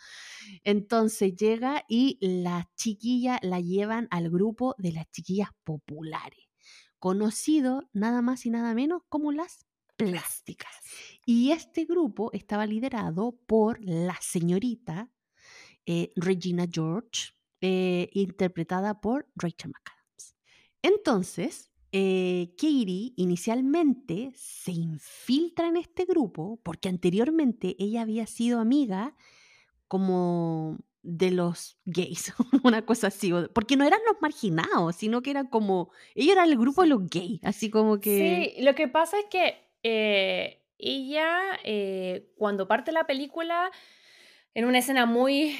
Entonces llega y la chiquilla la llevan al grupo de las chiquillas populares, conocido nada más y nada menos como las plásticas. Y este grupo estaba liderado por la señorita eh, Regina George, eh, interpretada por Rachel McAdams. Entonces, eh, Katie inicialmente se infiltra en este grupo porque anteriormente ella había sido amiga como de los gays, una cosa así, porque no eran los marginados, sino que eran como, ellos eran el grupo de los gays, así como que... Sí, lo que pasa es que eh, ella, eh, cuando parte la película, en una escena muy...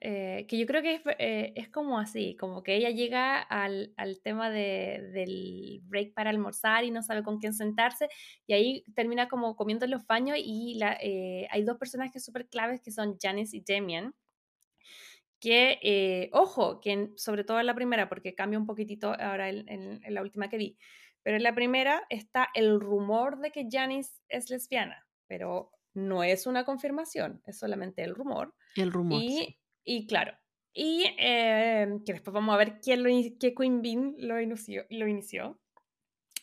eh, que yo creo que es, eh, es como así, como que ella llega al, al tema de- del break para almorzar y no sabe con quién sentarse, y ahí termina como comiendo en los baños y hay dos personajes súper claves que son Janice y Damien, que, ojo, que sobre todo en la primera, porque cambia un poquitito ahora en- en la última que vi, pero en la primera está el rumor de que Janice es lesbiana, pero no es una confirmación, es solamente el rumor. El rumor, Y, sí. y claro, y eh, que después vamos a ver quién lo, qué Queen Bean lo inició. Lo inició.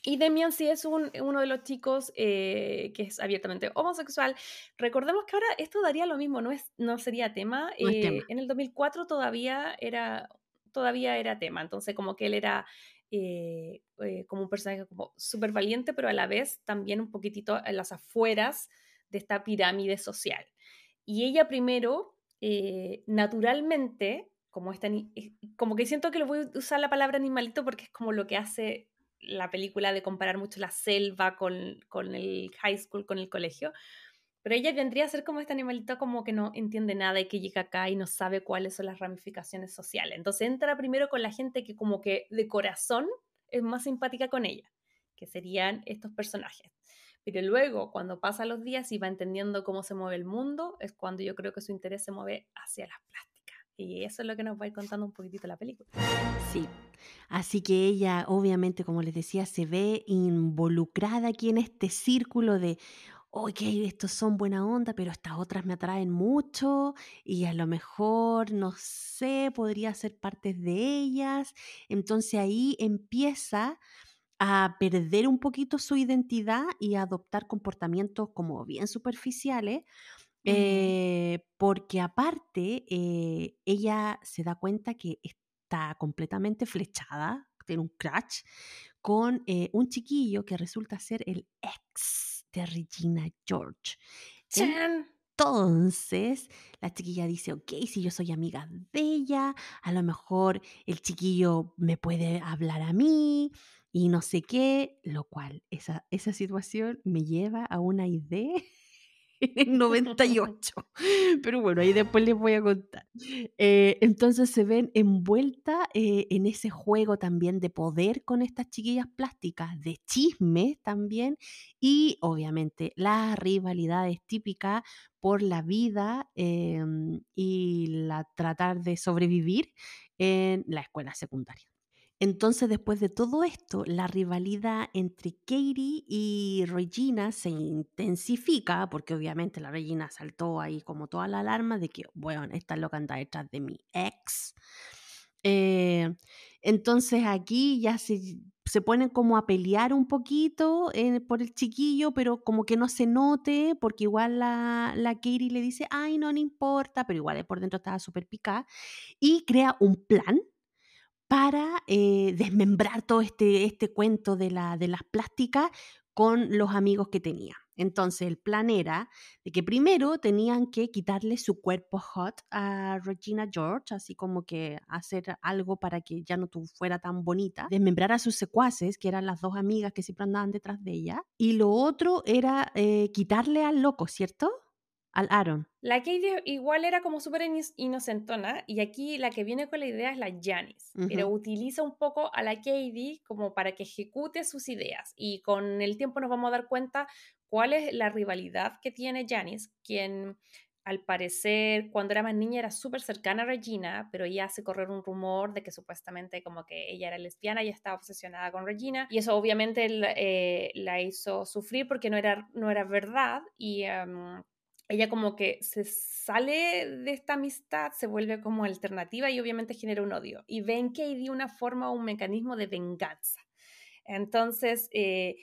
Y Demian sí es un, uno de los chicos eh, que es abiertamente homosexual. Recordemos que ahora esto daría lo mismo, no, es, no sería tema. No es Eh, tema. En el 2004 todavía era, todavía era tema, entonces como que él era eh, eh, como un personaje como súper valiente, pero a la vez también un poquitito en las afueras de esta pirámide social. Y ella primero, eh, naturalmente, como, esta, eh, como que siento que lo voy a usar la palabra animalito porque es como lo que hace la película de comparar mucho la selva con, con el high school, con el colegio. Pero ella vendría a ser como este animalito como que no entiende nada y que llega acá y no sabe cuáles son las ramificaciones sociales. Entonces entra primero con la gente que como que de corazón es más simpática con ella, que serían estos personajes. Pero luego, cuando pasan los días y va entendiendo cómo se mueve el mundo, es cuando yo creo que su interés se mueve hacia las plásticas. Y eso es lo que nos va a ir contando un poquitito la película. Sí. Así que ella, obviamente, como les decía, se ve involucrada aquí en este círculo de, ok, estos son buena onda, pero estas otras me atraen mucho y a lo mejor, no sé, podría ser parte de ellas. Entonces ahí empieza a perder un poquito su identidad y a adoptar comportamientos como bien superficiales, eh, porque aparte eh, ella se da cuenta que está completamente flechada, tiene un crush con eh, un chiquillo que resulta ser el ex de Regina George. ¡Chan! Entonces, la chiquilla dice, ok, si yo soy amiga de ella, a lo mejor el chiquillo me puede hablar a mí y no sé qué, lo cual esa, esa situación me lleva a una idea en 98. Pero bueno, ahí después les voy a contar. Eh, entonces se ven envueltas eh, en ese juego también de poder con estas chiquillas plásticas, de chismes también y obviamente las rivalidades típicas por la vida em, y la tratar de sobrevivir en la escuela secundaria. Entonces, después de todo esto, la rivalidad entre Katie y Regina se intensifica, porque obviamente la Regina saltó ahí como toda la alarma de que, bueno, esta loca anda detrás de mi ex. Eh, entonces aquí ya se, se ponen como a pelear un poquito eh, por el chiquillo, pero como que no se note, porque igual la, la Katie le dice, ay, no, no importa, pero igual por dentro estaba súper picada, y crea un plan para eh, desmembrar todo este, este cuento de, la, de las plásticas con los amigos que tenía. Entonces el plan era de que primero tenían que quitarle su cuerpo hot a Regina George, así como que hacer algo para que ya no fuera tan bonita, desmembrar a sus secuaces, que eran las dos amigas que siempre andaban detrás de ella, y lo otro era eh, quitarle al loco, ¿cierto? Al Aaron. La Katie igual era como súper inocentona y aquí la que viene con la idea es la Janice, pero utiliza un poco a la Katie como para que ejecute sus ideas y con el tiempo nos vamos a dar cuenta cuál es la rivalidad que tiene Janice, quien al parecer cuando era más niña era súper cercana a Regina, pero ella hace correr un rumor de que supuestamente como que ella era lesbiana y estaba obsesionada con Regina y eso obviamente la, eh, la hizo sufrir porque no era, no era verdad y... em, ella como que se sale de esta amistad, se vuelve como alternativa y obviamente genera un odio. Y ve en Katie una forma o un mecanismo de venganza. Entonces, eh,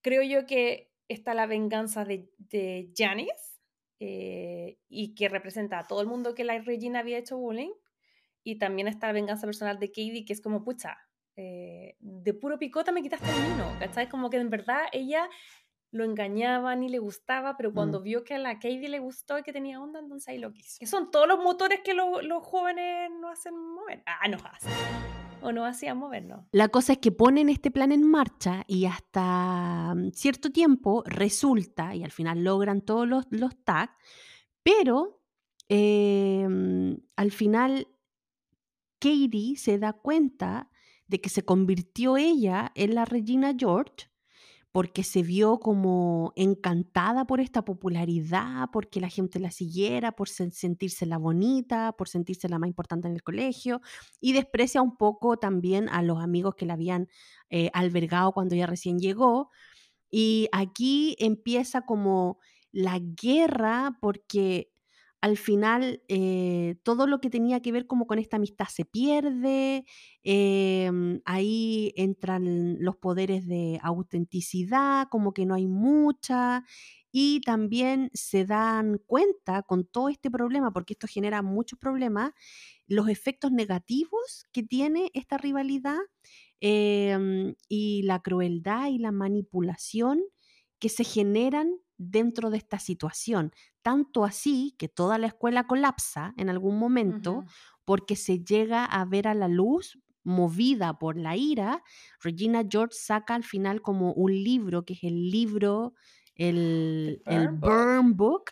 creo yo que está la venganza de, de Janice eh, y que representa a todo el mundo que la Regina había hecho bullying. Y también está la venganza personal de Katie, que es como, pucha, eh, de puro picota me quitaste el vino, ¿cachai? Como que en verdad ella lo engañaba ni le gustaba, pero cuando Mm. vio que a la Katie le gustó y que tenía onda, entonces ahí lo quiso. Que son todos los motores que lo- los jóvenes no hacen mover. Ah, nos hacen. O no hacían movernos. La cosa es que ponen este plan en marcha y hasta mm, cierto tiempo resulta, y al final logran todos los, los tags, pero eh, mm, al final Katie se da cuenta de que se convirtió ella en la Regina George porque se vio como encantada por esta popularidad, porque la gente la siguiera, por sen- sentirse la bonita, por sentirse la más importante en el colegio, y desprecia un poco también a los amigos que la habían eh, albergado cuando ella recién llegó. Y aquí empieza como la guerra porque al final eh, todo lo que tenía que ver como con esta amistad se pierde, em, ahí entran los poderes de autenticidad, como que no hay mucha, y también se dan cuenta con todo este problema, porque esto genera muchos problemas, los efectos negativos que tiene esta rivalidad em, y la crueldad y la manipulación que se generan dentro de esta situación. Tanto así que toda la escuela colapsa en algún momento porque se llega a ver a la luz movida por la ira. Regina George saca al final como un libro, que es el libro, el, el Burn Book,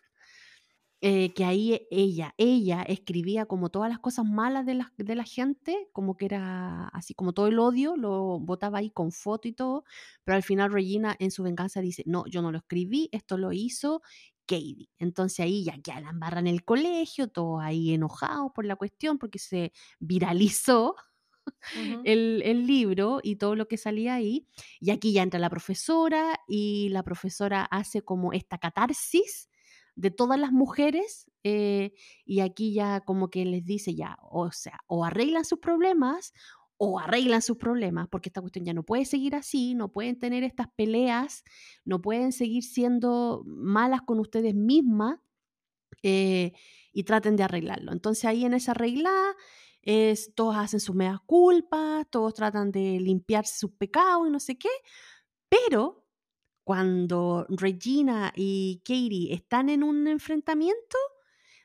eh, que ahí ella, ella escribía como todas las cosas malas de la, de la gente, como que era así como todo el odio, lo botaba ahí con foto y todo, pero al final Regina en su venganza dice, no, yo no lo escribí, esto lo hizo Katie. Entonces ahí ya, ya la embarra en el colegio, todo ahí enojado por la cuestión, porque se viralizó. el, el, libro y todo lo que salía ahí. Y aquí ya entra la profesora y la profesora hace como esta catarsis de todas las mujeres eh, y aquí ya como que les dice ya, o sea, o arreglan sus problemas o arreglan sus problemas, porque esta cuestión ya no puede seguir así, no pueden tener estas peleas, no pueden seguir siendo malas con ustedes mismas eh, y traten de arreglarlo. Entonces ahí en esa regla es, todos hacen sus meas culpas, todos tratan de limpiarse sus pecados y no sé qué, pero cuando Regina y Katie están en un enfrentamiento,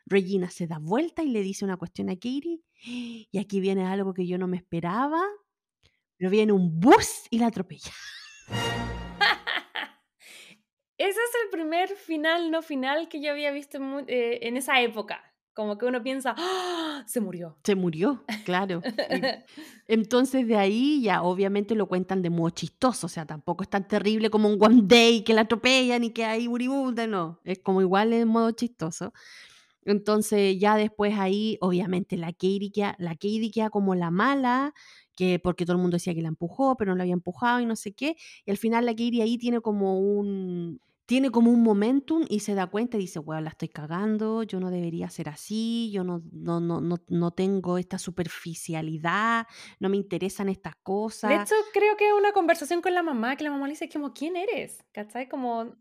Regina se da vuelta y le dice una cuestión a Katie. Y aquí viene algo que yo no me esperaba. Pero viene un bus y la atropella. Ese es el primer final no final que yo había visto en eh, esa época. Como que uno piensa, ¡Ah! se murió. Se murió, claro. Entonces de ahí ya obviamente lo cuentan de modo chistoso, o sea, tampoco es tan terrible como un One Day que la atropellan y que hay buribunda, no, es como igual en modo chistoso. Entonces ya después ahí, obviamente la Katie queda, la Katie queda como la mala, que porque todo el mundo decía que la empujó, pero no la había empujado y no sé qué, y al final la Katie ahí tiene como un, tiene como un momentum y se da cuenta y dice, bueno, la estoy cagando, yo no debería ser así, yo no, no, no, no, no tengo esta superficialidad, no me interesan estas cosas. De hecho, creo que es una conversación con la mamá, que la mamá le dice como, ¿quién eres? ¿Cachai? Como,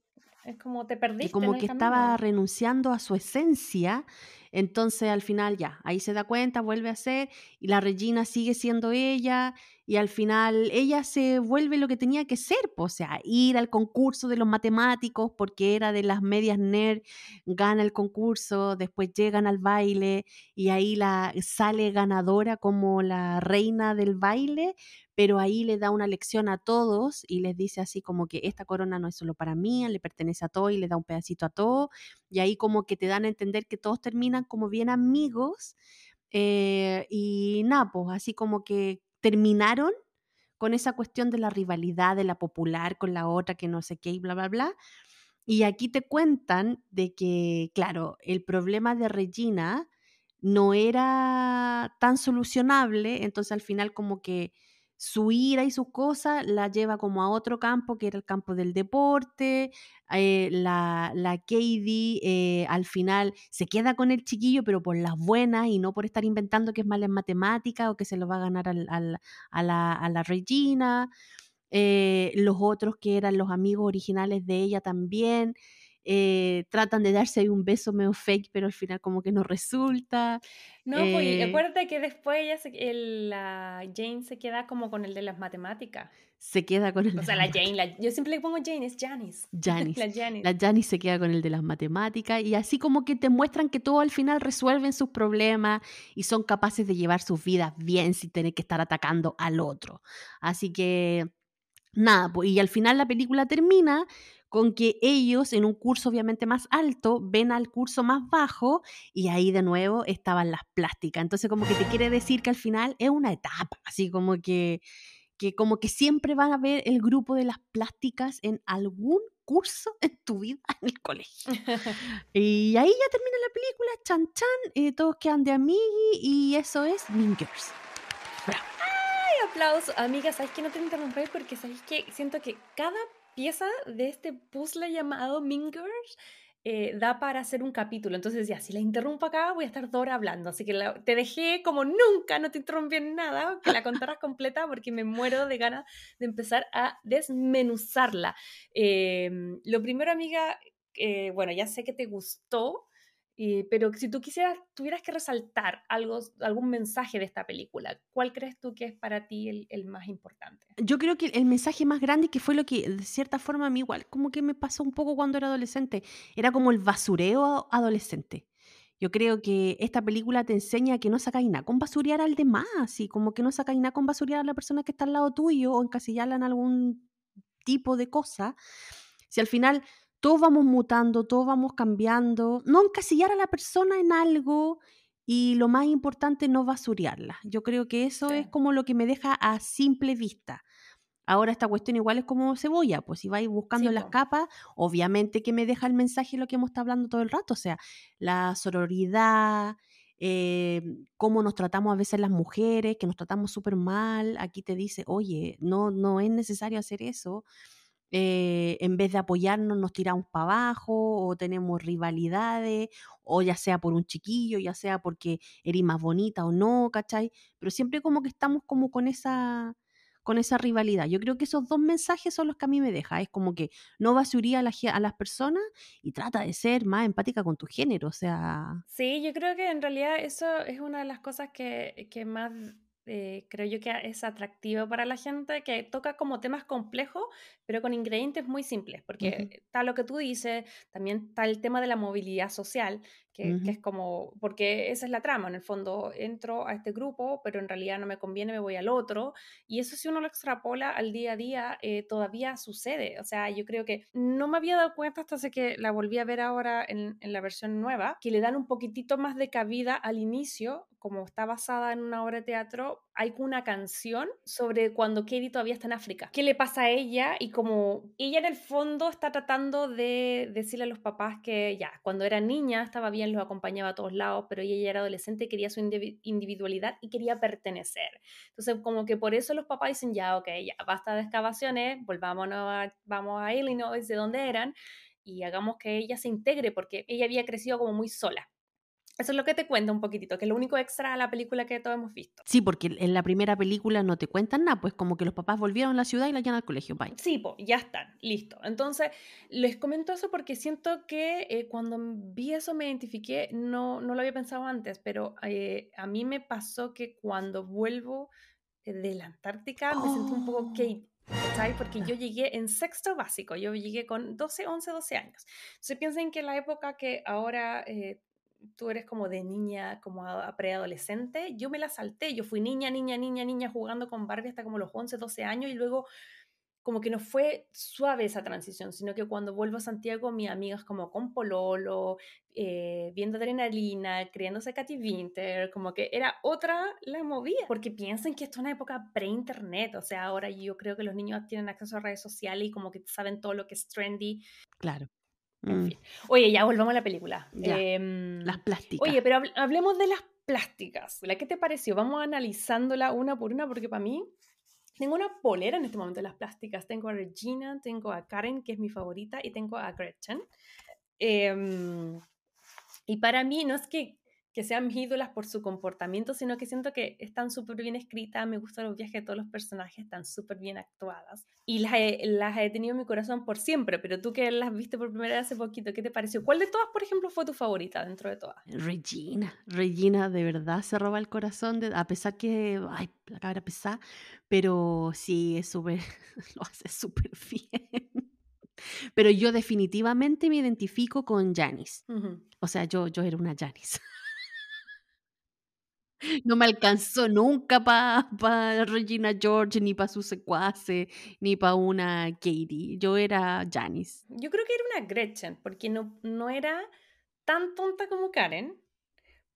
es como te perdiste. como que estaba renunciando a su esencia entonces al final ya, ahí se da cuenta, vuelve a ser y la Regina sigue siendo ella y al final ella se vuelve lo que tenía que ser, o sea, ir al concurso de los matemáticos porque era de las medias nerd, gana el concurso, después llegan al baile y ahí la sale ganadora como la reina del baile, pero ahí le da una lección a todos y les dice así como que esta corona no es solo para mí, le pertenece a todos y le da un pedacito a todos, y ahí como que te dan a entender que todos terminan como bien amigos, eh, y nada, pues así como que terminaron con esa cuestión de la rivalidad de la popular con la otra que no sé qué y bla, bla, bla. Y aquí te cuentan de que, claro, el problema de Regina no era tan solucionable, entonces al final como que su ira y sus cosas la lleva como a otro campo, que era el campo del deporte. Eh, la, la Katie eh, al final se queda con el chiquillo, pero por las buenas y no por estar inventando que es mal en matemáticas o que se lo va a ganar al, a, la, a, la, Regina. Eh, los otros que eran los amigos originales de ella también. Eh, tratan de darse ahí un beso medio fake, pero al final como que no resulta. No, pues eh acuérdate que después ella la Jane se queda como con el de las matemáticas. Se queda con el O sea, la Jane, yo siempre le pongo Jane, es Janice. Janice. la Janice. La Janice se queda con el de las matemáticas y así como que te muestran que todo al final resuelven sus problemas y son capaces de llevar sus vidas bien sin tener que estar atacando al otro. Así que nada, pues, y al final la película termina con que ellos en un curso obviamente más alto ven al curso más bajo y ahí de nuevo estaban las plásticas. Entonces como que te quiere decir que al final es una etapa, así como que, que como que siempre van a ver el grupo de las plásticas en algún curso en tu vida en el colegio. y ahí ya termina la película, chan chan, eh, todos quedan de amigos y eso es Mean Girls. ¡Ay, aplauso! Amiga, ¿sabes que no te interrumpí? Porque sabes que siento que cada pieza de este puzzle llamado Mingers eh, da para hacer un capítulo. Entonces decía, si la interrumpo acá, voy a estar dos horas hablando. Así que te dejé como nunca, no te interrumpí en nada, que la contaras completa porque me muero de ganas de empezar a desmenuzarla. Em, lo primero, amiga, eh, bueno, ya sé que te gustó, eh, pero si tú quisieras, tuvieras que resaltar algo, algún mensaje de esta película, ¿cuál crees tú que es para ti el, el más importante? Yo creo que el mensaje más grande, que fue lo que de cierta forma a mí igual como que me pasó un poco cuando era adolescente, era como el basureo adolescente. Yo creo que esta película te enseña que no sacáis nada con basurear al demás, y como que no sacáis nada con basurear a la persona que está al lado tuyo o encasillarla en algún tipo de cosa. Si al final todos vamos mutando, todos vamos cambiando, no encasillar a la persona en algo y lo más importante, no basurearla. Yo creo que eso Sí. es como lo que me deja a simple vista. Ahora esta cuestión igual es como cebolla, pues si vais buscando Sí, las po. capas, obviamente que me deja el mensaje lo que hemos estado hablando todo el rato, o sea, la sororidad, eh, cómo nos tratamos a veces las mujeres, que nos tratamos súper mal, aquí te dice, oye, no, no es necesario hacer eso, eh, en vez de apoyarnos nos tiramos para abajo o tenemos rivalidades, o ya sea por un chiquillo, ya sea porque eres más bonita o no, ¿cachai? Pero siempre como que estamos como con esa, con esa rivalidad. Yo creo que esos dos mensajes son los que a mí me deja. Es como que no basuría a, la a las personas y trata de ser más empática con tu género, o sea... Sí, yo creo que en realidad eso es una de las cosas que, que más eh, creo yo que es atractivo para la gente, que toca como temas complejos, pero con ingredientes muy simples, porque Ujú. está lo que tú dices, también está el tema de la movilidad social, que, que Ujú. es como, porque esa es la trama, en el fondo entro a este grupo, pero en realidad no me conviene, me voy al otro, y eso si uno lo extrapola al día a día, eh, todavía sucede, o sea, yo creo que no me había dado cuenta hasta hace que la volví a ver ahora en, en la versión nueva, que le dan un poquitito más de cabida al inicio, como está basada en una obra de teatro, hay una canción sobre cuando Katie todavía está en África. ¿Qué le pasa a ella? Y como ella en el fondo está tratando de decirle a los papás que ya, cuando era niña estaba bien, los acompañaba a todos lados, pero ella ya era adolescente, quería su indivi- individualidad y quería pertenecer. Entonces, como que por eso los papás dicen, ya, ok, ya, basta de excavaciones, volvámonos a, vamos a Illinois, de donde eran, y hagamos que ella se integre, porque ella había crecido como muy sola. Eso es lo que te cuenta un poquitito, que es lo único extra a la película que todos hemos visto. Sí, porque en la primera película no te cuentan nada, pues como que los papás volvieron a la ciudad y la llevan al colegio, bye. Sí, po, ya están, listo. Entonces, les comento eso porque siento que eh, cuando vi eso me identifiqué, no, no lo había pensado antes, pero eh, a mí me pasó que cuando vuelvo de la Antártica me sentí un poco Oh. Kate. ¿Sabes? Porque yo llegué en sexto básico, yo llegué con 12, 11, 12 años. Entonces piensen que la época que ahora eh, tú eres como de niña, como a, preadolescente, yo me la salté, yo fui niña, niña, niña, niña jugando con Barbie hasta como los 11, 12 años y luego como que no fue suave esa transición, sino que cuando vuelvo a Santiago, mis amigas como con Pololo, eh, viendo adrenalina, criándose Katy Winter, como que era otra la movida, porque piensen que esto es una época pre-internet, o sea, ahora yo creo que los niños tienen acceso a redes sociales y como que saben todo lo que es trendy, Claro. En Mm, fin. Oye, ya volvamos a la película. Ya, Em, Las plásticas. Oye, pero hable- hablemos de las plásticas. ¿La qué te pareció? Vamos analizándola una por una porque para mí tengo una polera en este momento de las plásticas. Tengo a Regina, tengo a Karen, que es mi favorita, y tengo a Gretchen. Em, y para mí no es que, que sean mis ídolas por su comportamiento, sino que siento que están súper bien escritas, me gustan los viajes de todos los personajes, están súper bien actuadas. Y las he, las he tenido en mi corazón por siempre, pero tú que las viste por primera vez hace poquito, ¿qué te pareció? ¿Cuál de todas, por ejemplo, fue tu favorita dentro de todas? Regina, Regina de verdad se roba el corazón, de- a pesar que, ay, la cabra pesada, pero sí, es súper, lo hace súper bien. Pero yo definitivamente me identifico con Janice. Ujú. O sea, yo, yo era una Janice. No me alcanzó nunca para Regina George, ni para su secuace, ni para una Katie. Yo era Janice. Yo creo que era una Gretchen, porque no, no era tan tonta como Karen,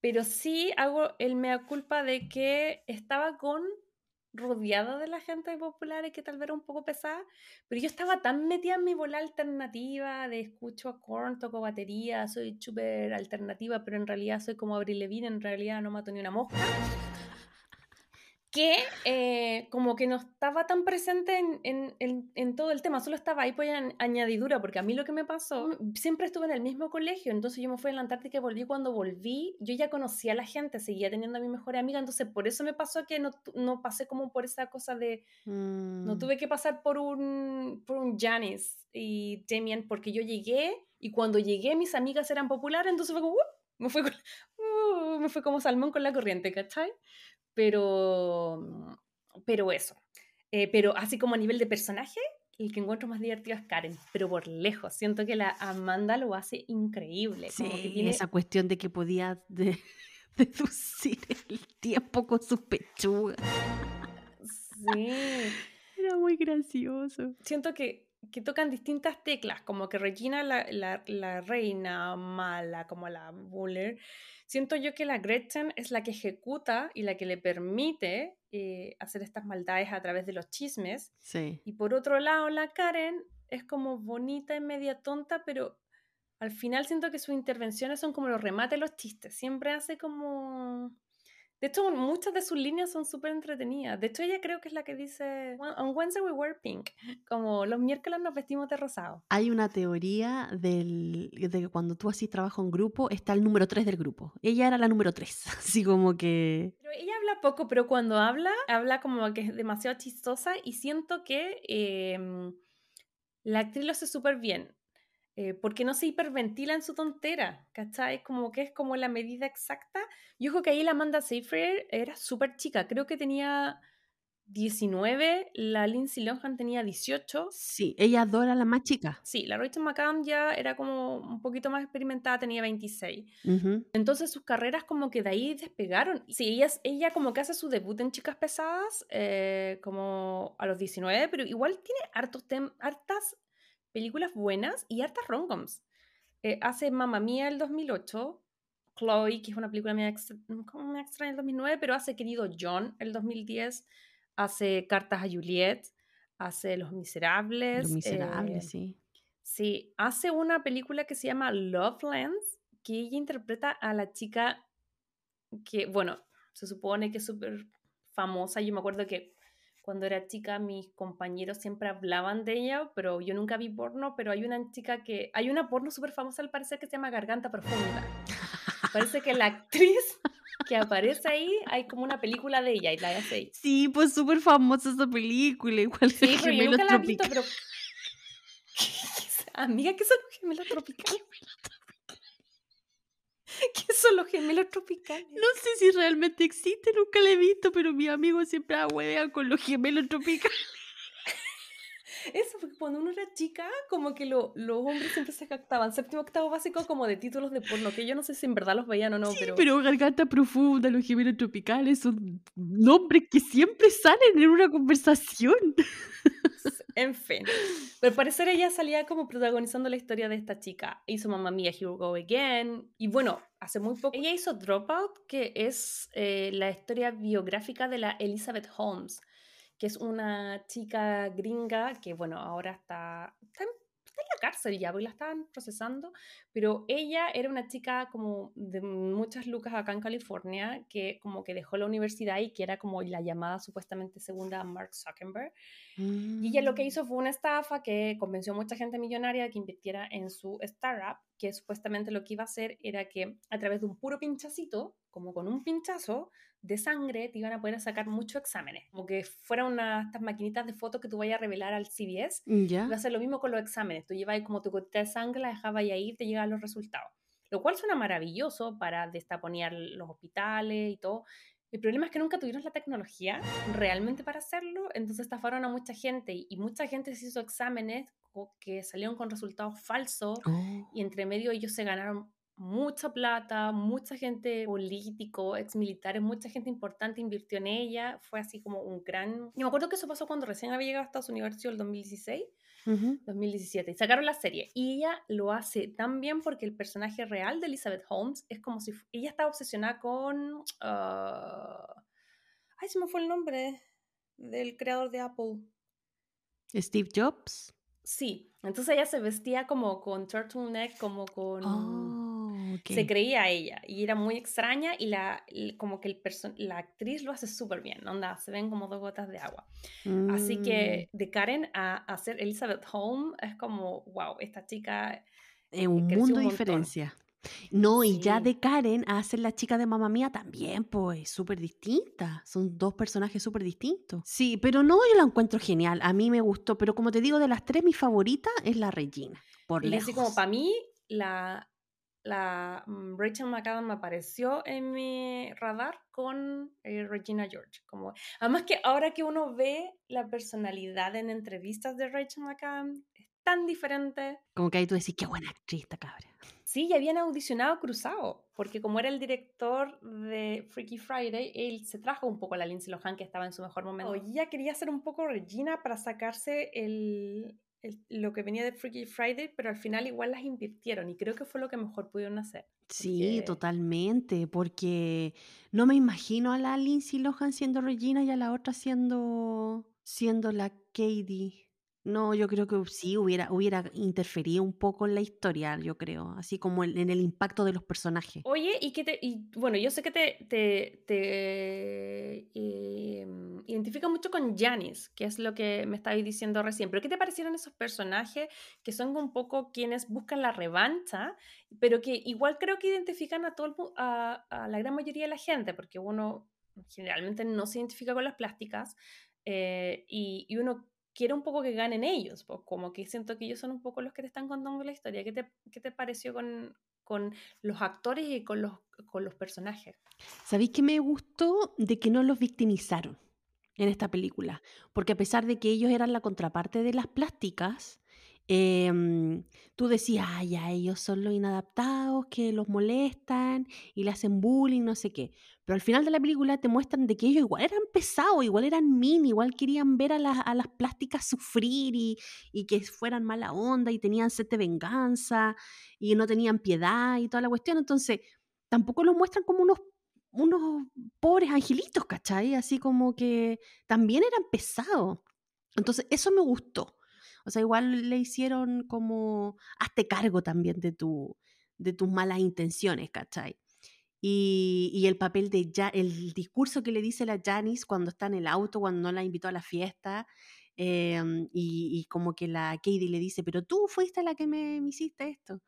pero sí hago el mea culpa de que estaba con rodeada de la gente popular y que tal vez era un poco pesada, pero yo estaba tan metida en mi bola alternativa de escucho a Korn, toco batería, soy súper alternativa, pero en realidad soy como Avril Lavigne, en realidad no mato ni una mosca. Que eh, como que no estaba tan presente en, en- en- en todo el tema, solo estaba ahí por añ- añadidura, porque a mí lo que me pasó, siempre estuve en el mismo colegio, entonces yo me fui a la Antártica y volví, cuando volví, yo ya conocía a la gente, seguía teniendo a mi mejor amiga, entonces por eso me pasó que no, no pasé como por esa cosa de, no Mm, tuve que pasar por un, por un Janice y Damien, porque yo llegué y cuando llegué mis amigas eran populares, entonces fue como, "Uh", me fue, uh, me fue como salmón con la corriente, ¿cachai? Pero, pero eso. Eh, pero así como a nivel de personaje, el que encuentro más divertido es Karen, pero por lejos. Siento que la Amanda lo hace increíble. Como que Sí, tiene esa cuestión de que podía de- deducir el tiempo con sus pechugas. Sí. Era muy gracioso. siento que, que tocan distintas teclas, como que Regina, la, la, la reina mala, como la Buller, siento yo que la Gretchen es la que ejecuta y la que le permite eh, hacer estas maldades a través de los chismes. Sí. Y por otro lado, la Karen es como bonita y media tonta, pero al final siento que sus intervenciones son como los remates de los chistes. Siempre hace como... De hecho, muchas de sus líneas son súper entretenidas. De hecho, ella creo que es la que dice, "Well, on Wednesday we wear pink, como los miércoles nos vestimos de rosado. Hay una teoría del, de que cuando tú así trabajas en grupo, está el número 3 del grupo. Ella era la número 3. Así como que. Pero ella habla poco, pero cuando habla, habla como que es demasiado chistosa y siento que em, la actriz lo hace súper bien. Eh, porque no se hiperventila en su tontera, ¿cachai? Como que es como la medida exacta. Yo creo que ahí la Amanda Seyfried era súper chica, creo que tenía 19, la Lindsay Lohan tenía 18. Sí, ella adora a la más chica. Sí, la Rachel McAdams ya era como un poquito más experimentada, tenía 26. Ujú. Entonces sus carreras como que de ahí despegaron. Sí, ella, ella como que hace su debut en Chicas Pesadas eh, como a los 19, pero igual tiene hartos tem- hartas películas buenas y hartas romcoms. Eh, hace Mamma Mía el 2008, Chloe, que es una película media extra, como extraña el 2009, pero hace Querido John el 2010, hace Cartas a Juliet, hace Los Miserables. Los miserables, eh, sí. Sí, hace una película que se llama Lovelands, que ella interpreta a la chica que, bueno, se supone que es súper famosa. Yo me acuerdo que cuando era chica mis compañeros siempre hablaban de ella, pero yo nunca vi porno, pero hay una chica que, hay una porno súper famosa al parecer que se llama Garganta Profunda. Parece que la actriz que aparece ahí, hay como una película de ella y la hace ella. Sí, pues súper famosa esa película, igual Sí, pero yo nunca la he visto, pero... Amiga, ¿qué son los gemelos tropicales? ¿Qué son los gemelos tropicales? No sé si realmente existe, nunca la he visto, pero mis amigos siempre huevean con los gemelos tropicales. Eso, porque cuando uno era chica, como que lo- los hombres siempre se jactaban. Séptimo, octavo básico, como de títulos de porno, que yo no sé si en verdad los veían o no, Sí, pero... pero Garganta Profunda, los gemelos tropicales son nombres que siempre salen en una conversación. En fin. Pero al parecer ella salía como protagonizando la historia de esta chica. Hizo Mamma Mía, Here We Go Again. Y bueno, hace muy poco. Ella hizo Dropout, que es eh, la historia biográfica de la Elizabeth Holmes, que es una chica gringa que, bueno, ahora está, está, en, está en la cárcel ya, porque la estaban procesando. Pero ella era una chica como de muchas lucas acá en California, que como que dejó la universidad y que era como la llamada supuestamente segunda a Mark Zuckerberg. Y ella lo que Mm. hizo fue una estafa que convenció a mucha gente millonaria que invirtiera en su startup, que supuestamente lo que iba a hacer era que a través de un puro pinchacito, como con un pinchazo de sangre, te iban a poder sacar muchos exámenes. Como que fuera una estas maquinitas de fotos que tú vayas a revelar al CBS. ¿Ya? Iba a hacer lo mismo con los exámenes. Tú llevas ahí como tu gotita de sangre, la dejabas ahí y te llegaban los resultados. Lo cual suena maravilloso para destaponear los hospitales y todo. El problema es que nunca tuvieron la tecnología realmente para hacerlo, entonces estafaron a mucha gente y, mucha gente se hizo exámenes que salieron con resultados falsos Oh. y entre medio ellos se ganaron mucha plata, mucha gente político, ex militares, mucha gente importante invirtió en ella, fue así como un gran... Yo me acuerdo que eso pasó cuando recién había llegado a Estados Unidos, el 2016, Ujú. 2017, y sacaron la serie. Y ella lo hace tan bien porque el personaje real de Elizabeth Holmes es como si ella estaba obsesionada con... ah, ay, se me fue el nombre del creador de Apple. Steve Jobs. Sí, entonces ella se vestía como con turtleneck, como con... Oh, ok. se creía ella y era muy extraña y la, como que el la actriz lo hace súper bien, onda, se ven como dos gotas de agua. Así Mm, que de Karen a, a ser Elizabeth Holmes es como, wow, esta chica es un creció mundo un de montón. diferencia. No, y ya de Karen a ser la chica de mamá mía también, pues, súper distinta. Son dos personajes súper distintos. Sí, pero no, yo la encuentro genial. A mí me gustó, pero como te digo, de las tres, mi favorita es la Regina, por Y así como lejos. para mí, la, la mm, Rachel McAdams apareció en mi radar con eh, Regina George. Como, además que ahora que uno ve la personalidad en entrevistas de Rachel McAdams, es tan diferente. Como que ahí tú decís, qué buena actriz esta cabra. Sí, ya habían audicionado cruzado, porque como era el director de Freaky Friday, él se trajo un poco a la Lindsay Lohan que estaba en su mejor momento. Y ella quería ser un poco Regina para sacarse el, el- lo que venía de Freaky Friday, pero al final igual las invirtieron y creo que fue lo que mejor pudieron hacer. Sí, Porque- totalmente, porque no me imagino a la Lindsay Lohan siendo Regina y a la otra siendo, siendo la Katie. No, yo creo que sí, hubiera, hubiera interferido un poco en la historia, yo creo, así como en, el impacto de los personajes. Oye, y que te, y bueno, yo sé que te, te, te identifica mucho con Janice, que es lo que me estabais diciendo recién, pero ¿qué te parecieron esos personajes que son un poco quienes buscan la revancha, pero que igual creo que identifican a, todo a, a la gran mayoría de la gente, porque uno generalmente no se identifica con las plásticas eh, y, y uno quiere un poco que ganen ellos, pues como que siento que ellos son un poco los que te están contando la historia. ¿Qué te, qué te pareció con, con los actores y con los, con los personajes? ¿Sabéis que me gustó de que no los victimizaron en esta película? Porque a pesar de que ellos eran la contraparte de las plásticas, em, tú decías, ay, ya, ellos son los inadaptados, que los molestan y le hacen bullying, no sé qué. Pero al final de la película te muestran de que ellos igual eran pesados, igual eran min, igual querían ver a las, a las plásticas sufrir y, y que fueran mala onda y tenían sed de venganza y no tenían piedad y toda la cuestión. Entonces, tampoco los muestran como unos unos pobres angelitos, ¿cachai? Así como que también eran pesados. Entonces, eso me gustó. O sea, igual le hicieron como, hazte cargo también de, tu, de tus malas intenciones, ¿cachai? Y, el papel de, ja el discurso que le dice la Janice cuando está en el auto, cuando no la invitó a la fiesta, em, y, como que la Katie le dice, pero tú fuiste la que me, hiciste esto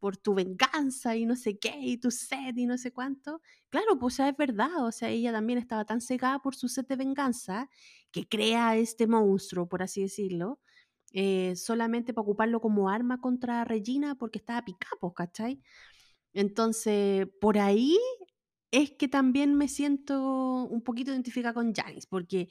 por tu venganza y no sé qué, y tu sed y no sé cuánto. Claro, pues sea, es verdad, o sea, ella también estaba tan cegada por su sed de venganza que crea este monstruo, por así decirlo, eh, solamente para ocuparlo como arma contra Regina porque estaba picapos, ¿cachai? Entonces, por ahí es que también me siento un poquito identificada con Janice, porque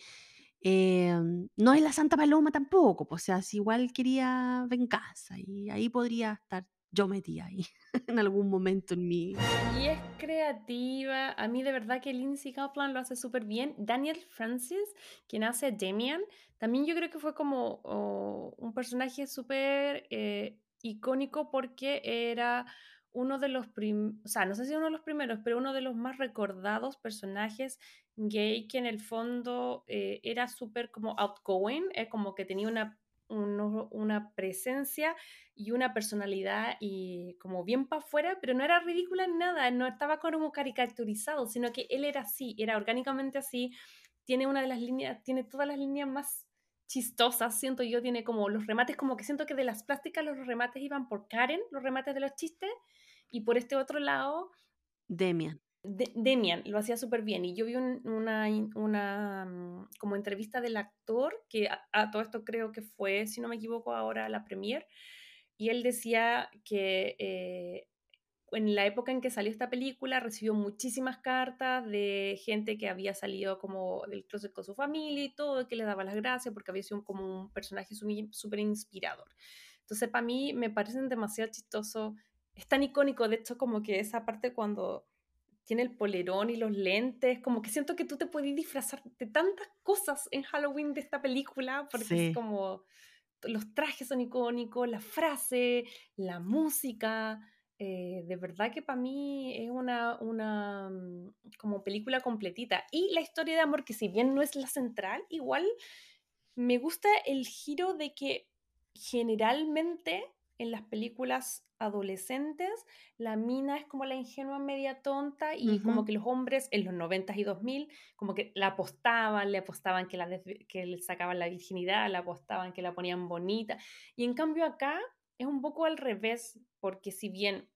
eh, no es la Santa Paloma tampoco, pues, o sea, si igual quería venganza y ahí podría estar yo metida ahí en algún momento en mi... Y es creativa. A mí de verdad que Lindsay Kaplan lo hace súper bien. Daniel Francis, quien hace Damian, también yo creo que fue como oh, un personaje súper eh, icónico porque era uno de los, prim o sea, no sé si uno de los primeros, pero uno de los más recordados personajes gay que en el fondo eh, era súper como outgoing, eh, como que tenía una, uno, una presencia y una personalidad y como bien para afuera, pero no era ridícula en nada, no estaba como caricaturizado, sino que él era así, era orgánicamente así, tiene una de las líneas, tiene todas las líneas más chistosas, siento yo, tiene como los remates, como que siento que de las plásticas los remates iban por Karen, los remates de los chistes, y por este otro lado, Demian. de Demian lo hacía súper bien y yo vi un, una, una um, como entrevista del actor que a, a, todo esto creo que fue, si no me equivoco ahora, la premier y él decía que eh, en la época en que salió esta película recibió muchísimas cartas de gente que había salido como del closet con su familia y todo, que le daba las gracias porque había sido como un personaje súper inspirador. Entonces para mí me parecen demasiado chistosos, es tan icónico, de hecho como que esa parte cuando tiene el polerón y los lentes, como que siento que tú te puedes disfrazar de tantas cosas en Halloween de esta película, porque sí. es como los trajes son icónicos, la frase, la música, eh, de verdad que para mí es una, una mm, como película completita. Y la historia de amor, que si bien no es la central, igual me gusta el giro de que generalmente en las películas adolescentes, la mina es como la ingenua media tonta y como que los hombres en los 90 y 2000 como que la apostaban, le apostaban que, la que le sacaban la virginidad, la apostaban que la ponían bonita. Y en cambio acá es un poco al revés, porque si bien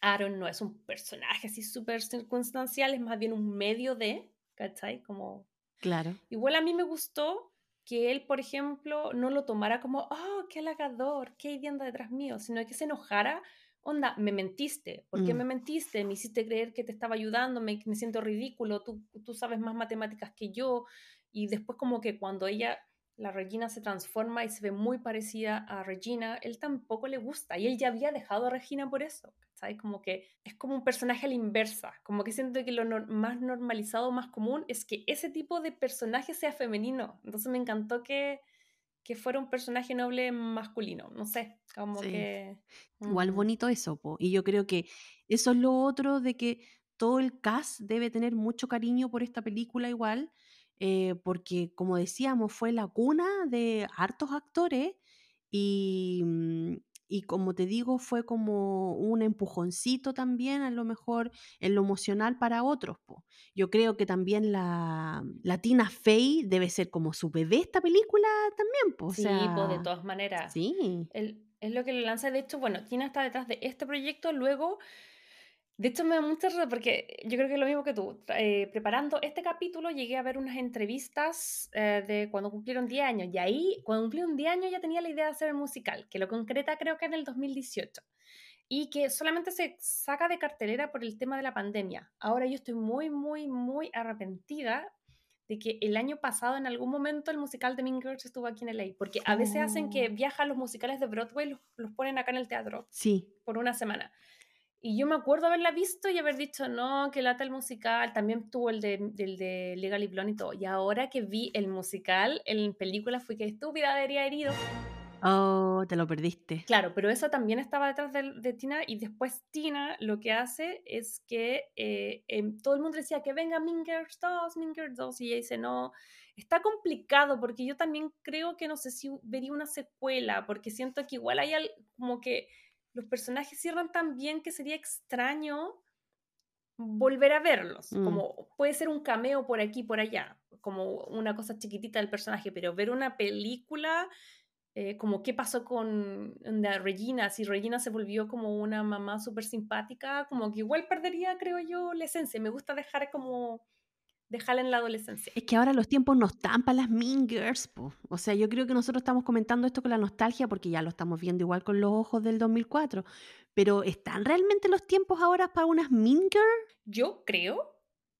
Aaron no es un personaje así súper circunstancial, es más bien un medio de, ¿cachai? Como Claro. Igual a mí me gustó que él, por ejemplo, no lo tomara como, oh, qué halagador, qué anda detrás mío, sino que se enojara, onda, me mentiste, ¿por qué Mm. me mentiste? Me hiciste creer que te estaba ayudando, me, me siento ridículo, tú, tú sabes más matemáticas que yo, y después como que cuando ella, la Regina se transforma y se ve muy parecida a Regina, él tampoco le gusta, y él ya había dejado a Regina por eso. ¿sabes? Como que es como un personaje a la inversa, como que siento que lo más normalizado, más común es que ese tipo de personaje sea femenino. Entonces me encantó que, que fuera un personaje noble masculino, no sé, como Sí. que... Igual bonito eso, po. Y yo creo que eso es lo otro de que todo el cast debe tener mucho cariño por esta película igual, eh, porque como decíamos, fue la cuna de hartos actores y, mm, y como te digo, fue como un empujoncito también a lo mejor en lo emocional para otros, po. Yo creo que también la, la Tina Fey debe ser como su bebé esta película también, po. O Sí, pues de sea, todas maneras. sí. Él- es lo que le lanza. De hecho, bueno, Tina está detrás de este proyecto. Luego, de hecho, me da mucha risa porque yo creo que es lo mismo que tú. Eh, preparando este capítulo, llegué a ver unas entrevistas eh, de cuando cumplieron 10 años. Y ahí, cuando cumplieron 10 años, ya tenía la idea de hacer el musical, que lo concreta creo que en el 2018. Y que solamente se saca de cartelera por el tema de la pandemia. Ahora yo estoy muy, muy, muy arrepentida de que el año pasado en algún momento el musical de Mean Girls estuvo aquí en LA, porque a veces hacen que Oh. viajan los musicales de Broadway, los, los ponen acá en el teatro Sí, por una semana. Y yo me acuerdo haberla visto y haber dicho, no, que lata el musical. También tuvo el de, del de Legally Blonde y todo. Y ahora que vi el musical en película fui que estúpida, debería haber ido. Oh, te lo perdiste. Claro, pero eso también estaba detrás de, de Tina y después Tina lo que hace es que eh, em, todo el mundo decía que venga Mean Girls 2, Mean Girls 2 y ella dice no, está complicado porque yo también creo que no sé si vería una secuela porque siento que igual hay al- como que los personajes cierran tan bien que sería extraño volver a verlos, Mm. como puede ser un cameo por aquí, por allá, como una cosa chiquitita del personaje, pero ver una película eh, como qué pasó con onda, Regina, si Regina se volvió como una mamá súper simpática, como que igual perdería, creo yo, la esencia. Me gusta dejar como, dejarla en la adolescencia. Es que ahora los tiempos no están para las Mean Girls, po. O sea, yo creo que nosotros estamos comentando esto con la nostalgia porque ya lo estamos viendo igual con los ojos del 2004. Pero ¿están realmente los tiempos ahora para unas Mean Girls? Yo creo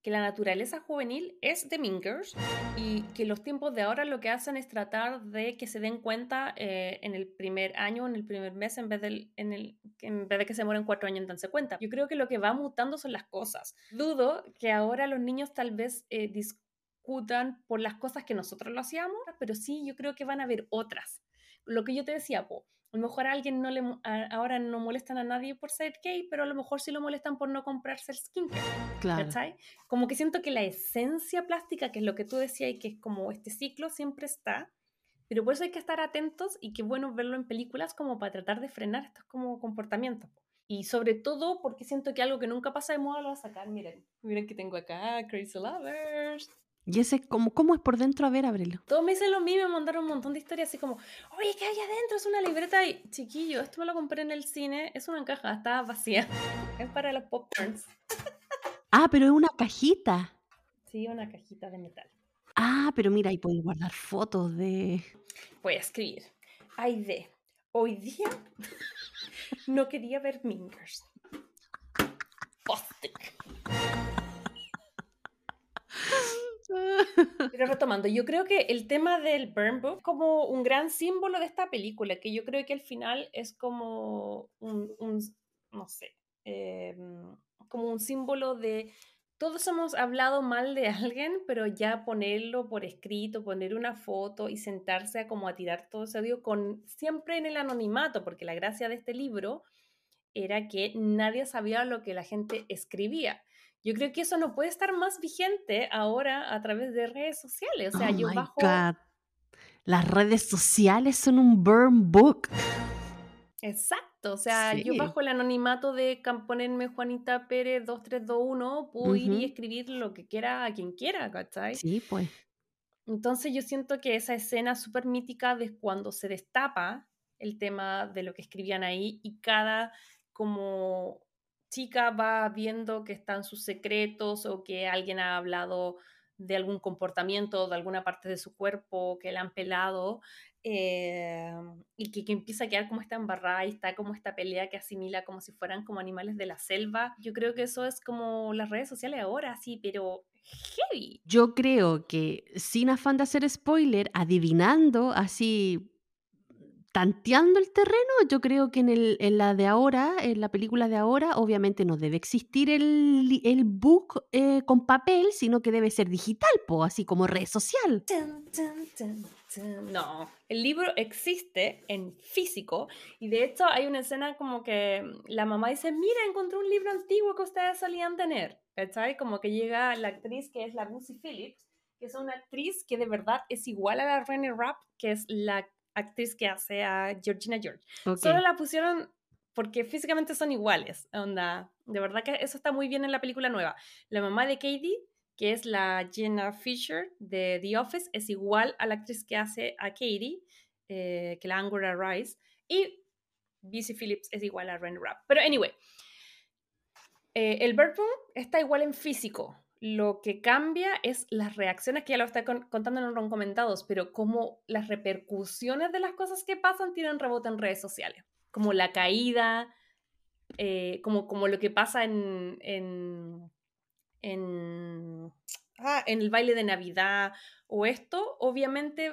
que la naturaleza juvenil es de Girls y que los tiempos de ahora lo que hacen es tratar de que se den cuenta eh, en el primer año, en el primer mes, en vez, del, en, el, en vez de que se mueren cuatro años en darse cuenta. Yo creo que lo que va mutando son las cosas. Dudo que ahora los niños tal vez eh, discutan por las cosas que nosotros lo hacíamos, pero sí yo creo que van a haber otras. Lo que yo te decía, po, a lo mejor a alguien no le, a, ahora no molestan a nadie por ser gay, pero a lo mejor sí lo molestan por no comprarse el skincare. Claro. ¿Cachai? Como que siento que la esencia plástica, que es lo que tú decías y que es como este ciclo, siempre está. Pero por eso hay que estar atentos y qué bueno verlo en películas como para tratar de frenar estos como comportamientos. Y sobre todo porque siento que algo que nunca pasa de moda lo va a sacar. Miren, miren que tengo acá, Crazy Lovers. Y ese, como, ¿cómo es por dentro? A ver, ábrelo. Todos me dicen lo mismo, me mandaron un montón de historias así como, oye, ¿qué hay adentro? Es una libreta y chiquillo, esto me lo compré en el cine, es una caja, está vacía. Es para los popcorns. Ah, pero es una cajita. Sí, una cajita de metal. Ah, pero mira, ahí podéis guardar fotos de... Voy a escribir. Ay, de. Hoy día no quería ver Mingers. Postic. Pero retomando, yo creo que el tema del Burn Book es como un gran símbolo de esta película, que yo creo que al final es como un, no sé, eh, como un símbolo de todos hemos hablado mal de alguien, pero ya ponerlo por escrito, poner una foto y sentarse a como a tirar todo ese odio con siempre en el anonimato, porque la gracia de este libro era que nadie sabía lo que la gente escribía. Yo creo que eso no puede estar más vigente ahora a través de redes sociales. O sea, oh yo my bajo. God. Las redes sociales son un burn book. Exacto. O sea, yo bajo el anonimato de ponerme Juanita Pérez 2321, puedo ir y escribir lo que quiera a quien quiera, ¿cachai? Sí, pues. Entonces yo siento que esa escena súper mítica de cuando se destapa el tema de lo que escribían ahí y cada como chica va viendo que están sus secretos o que alguien ha hablado de algún comportamiento, de alguna parte de su cuerpo que le han pelado eh, y que, que empieza a quedar como esta embarrada y está como esta pelea que asimila como si fueran como animales de la selva. Yo creo que eso es como las redes sociales ahora, sí, pero heavy. Yo creo que sin afán de hacer spoiler, adivinando así, tanteando el terreno, yo creo que en, el, en la de ahora, en la película de ahora, obviamente no debe existir el, el book eh, con papel, sino que debe ser digital, po, así como red social. No, el libro existe en físico y de hecho hay una escena como que la mamá dice, mira, encontré un libro antiguo que ustedes solían tener, ¿cachai? Como que llega la actriz que es la Lucy Phillips, que es una actriz que de verdad es igual a la Renée Rapp, que es la actriz que hace a Georgina George. Solo la pusieron porque físicamente son iguales, onda. De verdad que eso está muy bien en la película nueva. La mamá de Katie, que es la Jenna Fisher de The Office, es igual a la actriz que hace a Katie, eh, que la Angora Rice, y BC Phillips es igual a Ren Rapp. Pero anyway, eh, el Bird Room está igual en físico. Lo que cambia es las reacciones, que ya lo está con- contando en los comentados, pero como las repercusiones de las cosas que pasan tienen rebote en redes sociales. Como la caída, eh, como, como lo que pasa en, en, en, ah, en el baile de Navidad o esto, obviamente,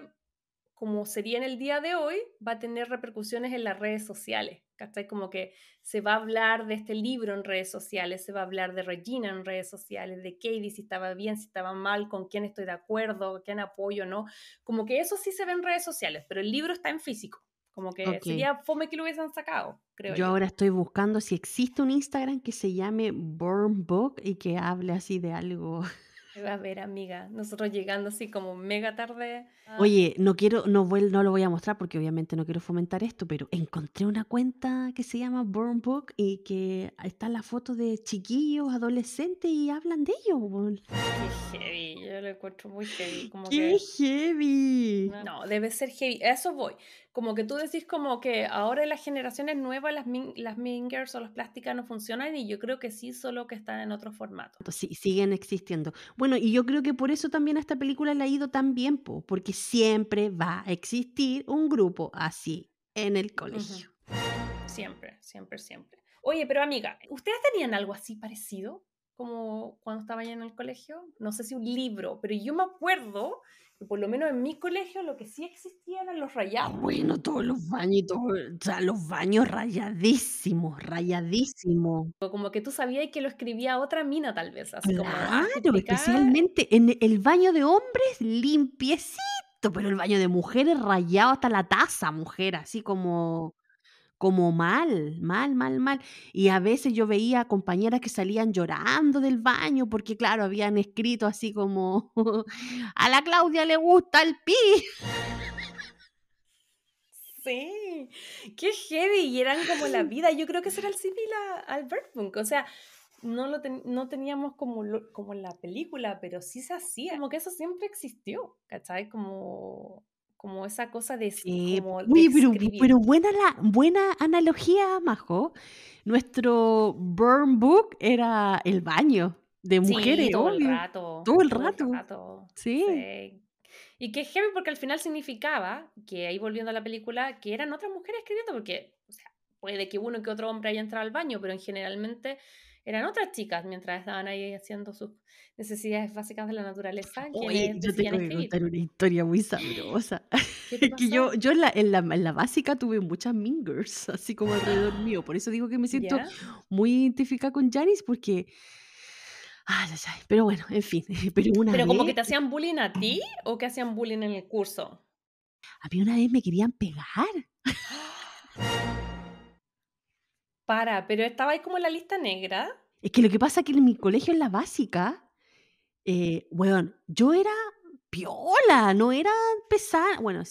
como sería en el día de hoy, va a tener repercusiones en las redes sociales. ¿Cachai? Como que se va a hablar de este libro en redes sociales, se va a hablar de Regina en redes sociales, de Katie, si estaba bien, si estaba mal, con quién estoy de acuerdo, quién apoyo, ¿no? Como que eso sí se ve en redes sociales, pero el libro está en físico. Como que Ok. sería fome que lo hubiesen sacado, creo Yo yo. ahora estoy buscando si existe un Instagram que se llame Burn Book y que hable así de algo. A ver, amiga, nosotros llegando así como mega tarde. Ah, Oye, no quiero, no, vuel- no lo voy a mostrar porque obviamente no quiero fomentar esto, pero encontré una cuenta que se llama Burn Book y que está la foto de chiquillos, adolescentes y hablan de ellos. Qué heavy, yo lo encuentro muy heavy. Como ¡Qué que. heavy! No, debe ser heavy. A eso voy. Como que tú decís como que ahora en las generaciones nuevas las, min- las mingers o las plásticas no funcionan y yo creo que sí, solo que están en otro formato. Sí, siguen existiendo. Bueno, y yo creo que por eso también a esta película le ha ido tan bien, po, porque siempre va a existir un grupo así en el colegio. Siempre, siempre, siempre. Oye, pero amiga, ¿ustedes tenían algo así parecido? Como cuando estaban en el colegio. No sé si un libro, pero yo me acuerdo por lo menos en mi colegio lo que sí existía eran los Ah, rayados. bueno, todos los baños, y todo- o sea, los baños rayadísimos, rayadísimos. Como que tú sabías que lo escribía otra mina tal vez. Así como, Claro, explicaba- especialmente en el baño de hombres limpiecito, pero el baño de mujeres rayado hasta la taza, mujer, así como, como mal, mal, mal, mal. Y a veces yo veía compañeras que salían llorando del baño porque, claro, habían escrito así como, a la Claudia le gusta el pi. Sí, qué heavy, y eran como la vida. Yo creo que ese era el símil a- al. O sea, no lo ten- no teníamos como, lo- como la película, pero sí se hacía. Como que eso siempre existió, ¿cachai? Como, como esa cosa de, s- Eh, como de oye, pero, pero buena, la, buena analogía, Majo. Nuestro burn book era el baño de Sí, mujeres, todo el rato. Todo el rato. Sí. sí. Y que heavy porque al final significaba que ahí volviendo a la película, que eran otras mujeres escribiendo, porque, o sea, puede que uno que otro hombre haya entrado al baño, pero en generalmente eran otras chicas mientras estaban ahí haciendo sus necesidades básicas de la naturaleza. Oye, yo tengo que escribir. contar una historia muy sabrosa. ¿Qué te que yo, yo en, la, en, la, en la básica tuve muchas mingers, así como alrededor mío. Por eso digo que me siento ¿Ya? muy identificada con Janice, porque. Ay, ay, ay. Pero bueno, en fin. Pero una ¿Pero como que vez, te hacían bullying a ti o que hacían bullying en el curso? a mí una vez me querían pegar. Para, pero estaba ahí como en la lista negra. Es que lo que pasa es que en mi colegio, en la básica, eh, weón, yo era piola, no era pesada. Bueno,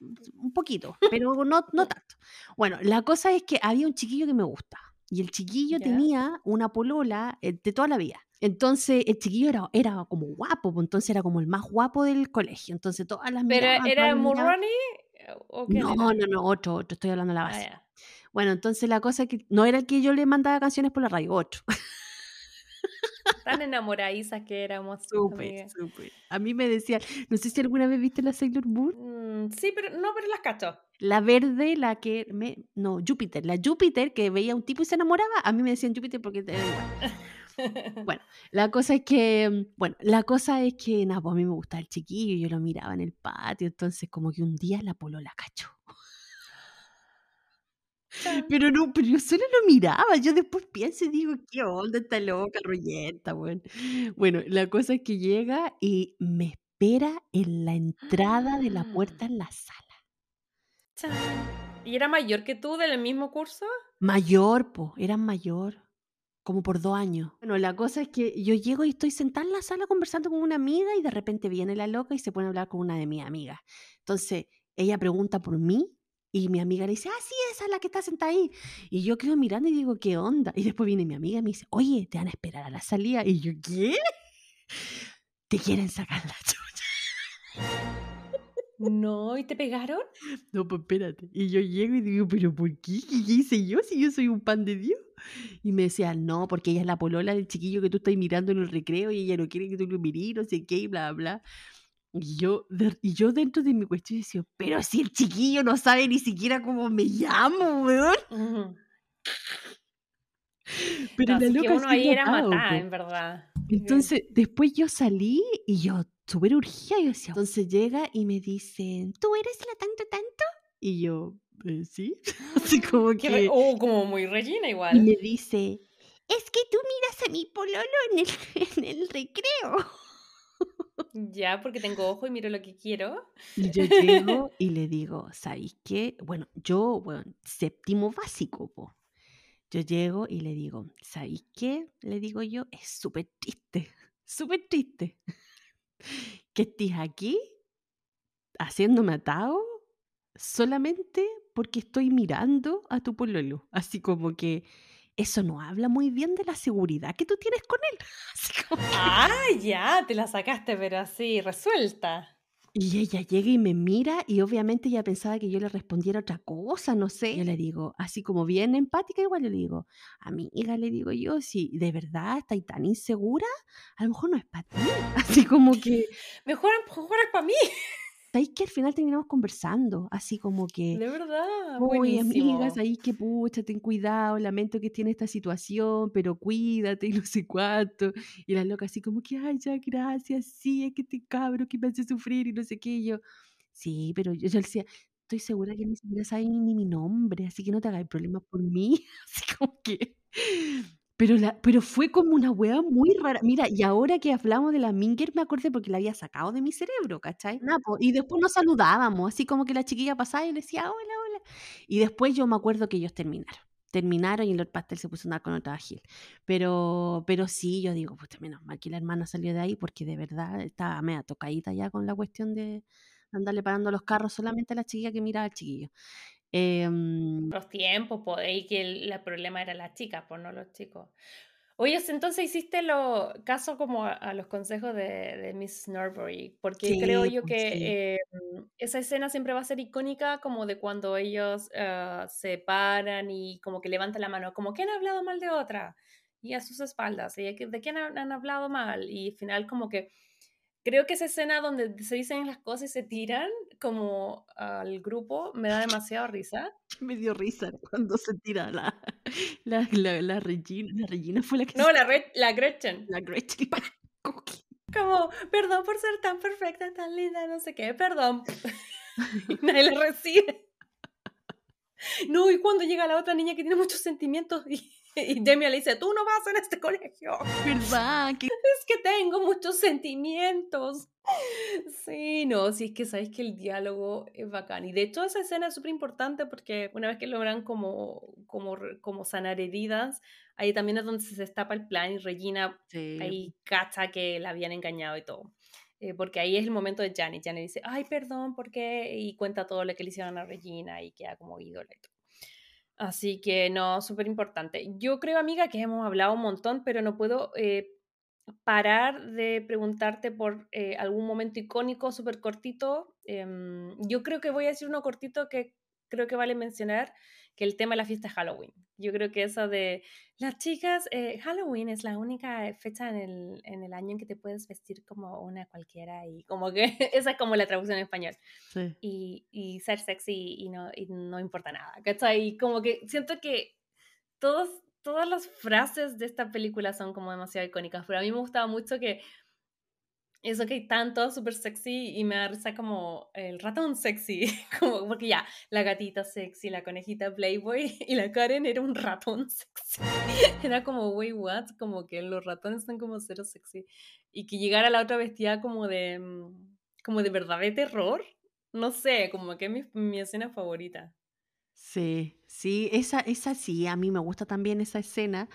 un poquito, pero no, no tanto. Bueno, la cosa es que había un chiquillo que me gusta. Y el chiquillo tenía una polola eh, de toda la vida. Entonces, el chiquillo era, era como guapo, pues, entonces era como el más guapo del colegio. Entonces, todas las ¿Pero miraban, era o quién No, no, no, otro, otro, estoy hablando de la Ah, base. Bueno, entonces la cosa es que no era el que yo le mandaba canciones por la radio, otro. Tan enamoradizas que éramos, Súper, súper. A mí me decían, no sé si alguna vez viste la Sailor Moon. Mm, sí, pero no, pero las cacho. La verde, la que me. No, Júpiter. La Júpiter que veía a un tipo y se enamoraba, a mí me decían Júpiter porque era igual. Bueno, la cosa es que. mm, Bueno, la cosa es que, nada, pues a mí me gustaba el chiquillo, yo lo miraba en el patio, entonces como que un día la polola cachó. Pero no, pero yo solo lo miraba, yo después pienso y digo, ¿qué onda esta loca, rollenta, weón? Bueno, la cosa es que llega y me espera en la entrada de la puerta en la sala. Chan. ¿Y era mayor que tú del mismo curso? Mayor, po, eran mayor, como por dos años. Bueno, la cosa es que yo llego y estoy sentada en la sala conversando con una amiga y de repente viene la loca y se pone a hablar con una de mis amigas. Entonces, ella pregunta por mí y mi amiga le dice, ah, sí, esa es la que está sentada ahí. Y yo quedo mirando y digo, ¿qué onda? Y después viene mi amiga y me dice, oye, te van a esperar a la salida. Y yo, ¿qué? Te quieren sacar la chucha. No, ¿y te pegaron? No, pues espérate. Y yo llego y digo, ¿pero por qué? ¿Qué hice yo si yo soy un pan de Dios? Y me decía, no, porque ella es la polola del chiquillo que tú estás mirando en el recreo y ella no quiere que tú lo mires, no sé qué, y bla, bla. Y yo, de- y yo dentro de mi cuestión decía, pero si el chiquillo no sabe ni siquiera cómo me llamo, weón. Pero No, la así que loca uno ahí era matada, en verdad. Entonces, después yo salí y yo súper urgida, yo decía, entonces llega y me dicen, ¿tú eres la tanto tanto? Y yo, "Eh, sí, así como Que oh, como muy Regina Y igual. me dice, es que tú miras a mi pololo en el, en el recreo. Ya, porque tengo ojo y miro lo que quiero. Y yo llego y le digo, ¿sabéis qué? Bueno, yo, bueno, séptimo básico, po. Yo llego y le digo, ¿sabéis qué? Le digo yo, es súper triste, súper triste. Que estés aquí haciéndome atado solamente porque estoy mirando a tu pololo. Así como que eso no habla muy bien de la seguridad que tú tienes con él. Como Ah, ya, te la sacaste, pero así, resuelta. Y ella llega y me mira y obviamente ella pensaba que yo le respondiera otra cosa, no sé. Yo le digo, así como bien empática, igual yo le digo, amiga, le digo yo, si de verdad estáis tan insegura, a lo mejor no es para ti. Así como que, Mejor, mejor es para mí. ¿Sabéis que al final terminamos conversando? Así como que, De verdad. Amigas, ahí que pucha, ten cuidado, lamento que en esta situación, pero cuídate y no sé cuánto. Y la loca así como que, ay, ya, gracias, sí, es que este cabro que me hace sufrir y no sé qué. Y yo, sí, pero yo, yo decía, estoy segura que ni siquiera sabe ni mi nombre, así que no te hagas problemas por mí. Así como que... Pero, pero fue como una wea muy rara. Mira, y ahora que hablamos de la Minger, me acordé porque la había sacado de mi cerebro, ¿cachai? Y después nos saludábamos, así como que la chiquilla pasaba y le decía, hola, hola. Y después yo me acuerdo que ellos terminaron. Terminaron y el Lord Pastel se puso a andar con otra Gil. Pero, pero sí, yo digo, pues menos mal que la hermana salió de ahí porque de verdad estaba media tocadita ya con la cuestión de andarle parando los carros solamente a la chiquilla que miraba al chiquillo. Em, Los tiempos, po, y que el, el problema era las chicas, pues no los chicos. Oye, entonces hiciste lo caso como a, a los consejos de, de Miss Norbury, porque creo sí, yo pues, sí. que eh, esa escena siempre va a ser icónica como de cuando ellos ah, se paran y como que levantan la mano, como ¿quién ha hablado mal de otra? Y a sus espaldas, y ¿de quién han, han hablado mal? Y al final como que creo que esa escena donde se dicen las cosas y se tiran como al grupo me da demasiado risa. Me dio risa cuando se tira la, la, la, la Regina. La Regina fue la que No, se- la, Re- la Gretchen. la Gretchen. Como perdón por ser tan perfecta, tan linda, no sé qué, perdón. Nadie la recibe. No, y cuando llega la otra niña que tiene muchos sentimientos y, y Demi le dice, tú no vas en este colegio, es que tengo muchos sentimientos. Sí, no, sí, es que sabéis que el diálogo es bacán. Y de hecho esa escena es súper importante porque una vez que logran como, como, como sanar heridas, ahí también es donde se destapa el plan y Regina Sí. ahí cacha que la habían engañado y todo. eh, porque ahí es el momento de Janet. Janet dice, ay, perdón, ¿por qué? Y cuenta todo lo que le hicieron a Regina y queda como ídolo. Así que no, súper importante. Yo creo, amiga, que hemos hablado un montón, pero no puedo eh, parar de preguntarte por eh, algún momento icónico, súper cortito. Em, yo creo que voy a decir uno cortito que creo que vale mencionar, que el tema de la fiesta de Halloween. Yo creo que eso de las chicas, eh, Halloween es la única fecha en el, en el, año en que te puedes vestir como una cualquiera y como que esa es como la traducción en español. Sí. Y, y, ser sexy y no, y no importa nada. Y como que siento que todos, todas las frases de esta película son como demasiado icónicas, pero a mí me gustaba mucho que eso que hay tanto súper sexy y me da risa como el ratón sexy, como porque ya, la gatita sexy, la conejita Playboy y la Karen era un ratón sexy. Era como, wait, what? Como que los ratones están como cero sexy. Y que llegara la otra vestida como de, mm, como de verdad de terror. No sé, como que es mi, mi escena favorita. Sí, sí, esa, esa sí, a mí me gusta también esa escena.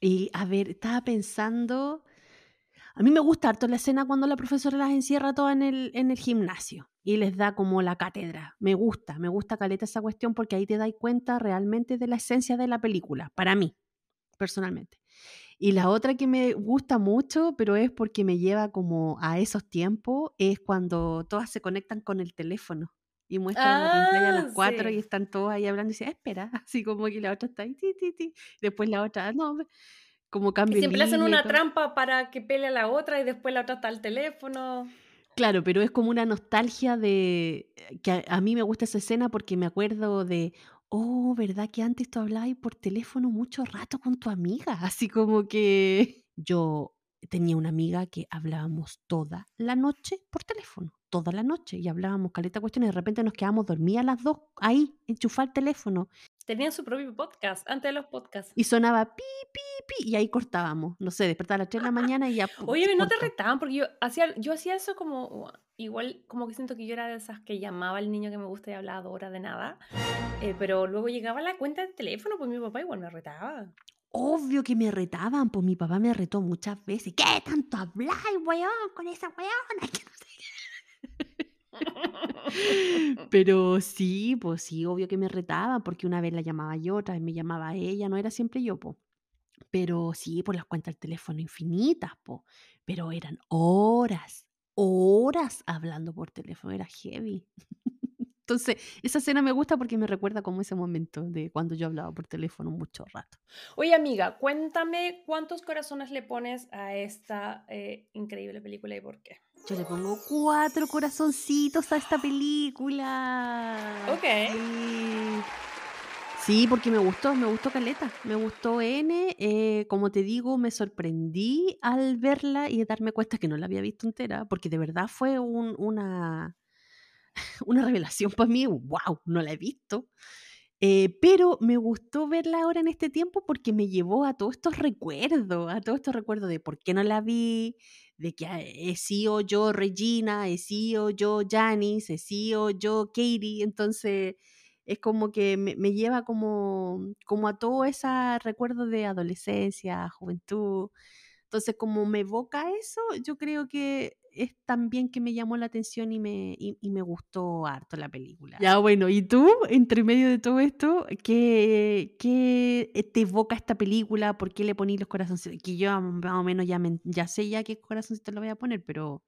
Y a ver, estaba pensando a mí me gusta harto la escena cuando la profesora las encierra todas en el, en el gimnasio y les da como la cátedra. Me gusta, me gusta caleta esa cuestión porque ahí te das cuenta realmente de la esencia de la película, para mí, personalmente. Y la otra que me gusta mucho, pero es porque me lleva como a esos tiempos, es cuando todas se conectan con el teléfono y muestran la pantalla a las ah, cuatro y están todos ahí hablando y dicen, espera, así como que la otra está ahí, ti, ti, ti. después la otra, no, como cambio. siempre hacen una trampa para que pelee a la otra y después la otra está al teléfono. Claro, pero es como una nostalgia de que a, mí me gusta esa escena porque me acuerdo de, oh, ¿verdad que antes tú hablabas por teléfono mucho rato con tu amiga? Así como que yo tenía una amiga que hablábamos toda la noche por teléfono, toda la noche, y hablábamos caleta cuestiones, y de repente nos quedamos dormidas las dos ahí, enchufar el teléfono. Tenían su propio podcast, antes de los podcasts. Y sonaba pi, pi, pi, y ahí cortábamos. No sé, despertaba a las 3 de la mañana y ya. Oye, no te retaban, porque yo hacía, yo hacía eso como, igual, como que siento que yo era de esas que llamaba al niño que me gusta y hablaba dos horas de nada. Eh, pero luego llegaba la cuenta de teléfono, pues mi papá igual me retaba. Obvio que me retaban, pues mi papá me retó muchas veces. ¿Qué tanto habláis, weón, con esa weona? Pero sí, pues sí, obvio que me retaban, porque una vez la llamaba yo, otra vez me llamaba ella, no era siempre yo, po. Pero sí, por las cuentas del teléfono infinitas, po. Pero eran horas, horas hablando por teléfono, era heavy. Entonces, esa escena me gusta porque me recuerda como ese momento de cuando yo hablaba por teléfono mucho rato. Oye, amiga, cuéntame cuántos corazones le pones a esta eh, increíble película y por qué. Yo le pongo cuatro corazoncitos a esta película. Ok. Sí. porque me gustó, me gustó Caleta, me gustó N. Eh, como te digo, me sorprendí al verla y darme cuenta que no la había visto entera, porque de verdad fue una, una revelación para mí. ¡Wow! No la he visto. Eh, pero me gustó verla ahora en este tiempo porque me llevó a todos estos recuerdos, a todos estos recuerdos de por qué no la vi, de que he sido yo Regina, he sido yo Janice, he sido yo Katie, entonces es como que me, me lleva como, como a todo ese recuerdo de adolescencia, juventud. Entonces, como me evoca eso, yo creo que es también que me llamó la atención y me, y, me gustó harto la película. Ya, bueno, ¿y tú, entre medio de todo esto, qué, qué te evoca esta película? ¿Por qué le ponís los corazoncitos? Que yo más o menos ya, ya sé ya qué corazoncito le voy a poner, pero...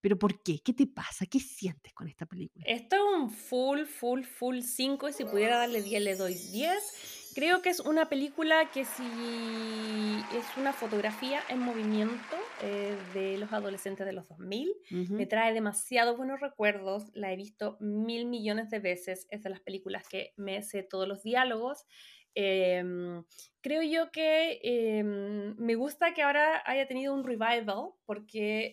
¿Pero por qué? ¿Qué te pasa? ¿Qué sientes con esta película? Esto es un full, full, full 5 y si pudiera darle 10 le doy 10 Creo que es una película que si es una fotografía en movimiento eh, de los adolescentes de los 2000, me trae demasiado buenos recuerdos, la he visto mil millones de veces, es de las películas que me sé todos los diálogos. Em, creo yo que em, me gusta que ahora haya tenido un revival porque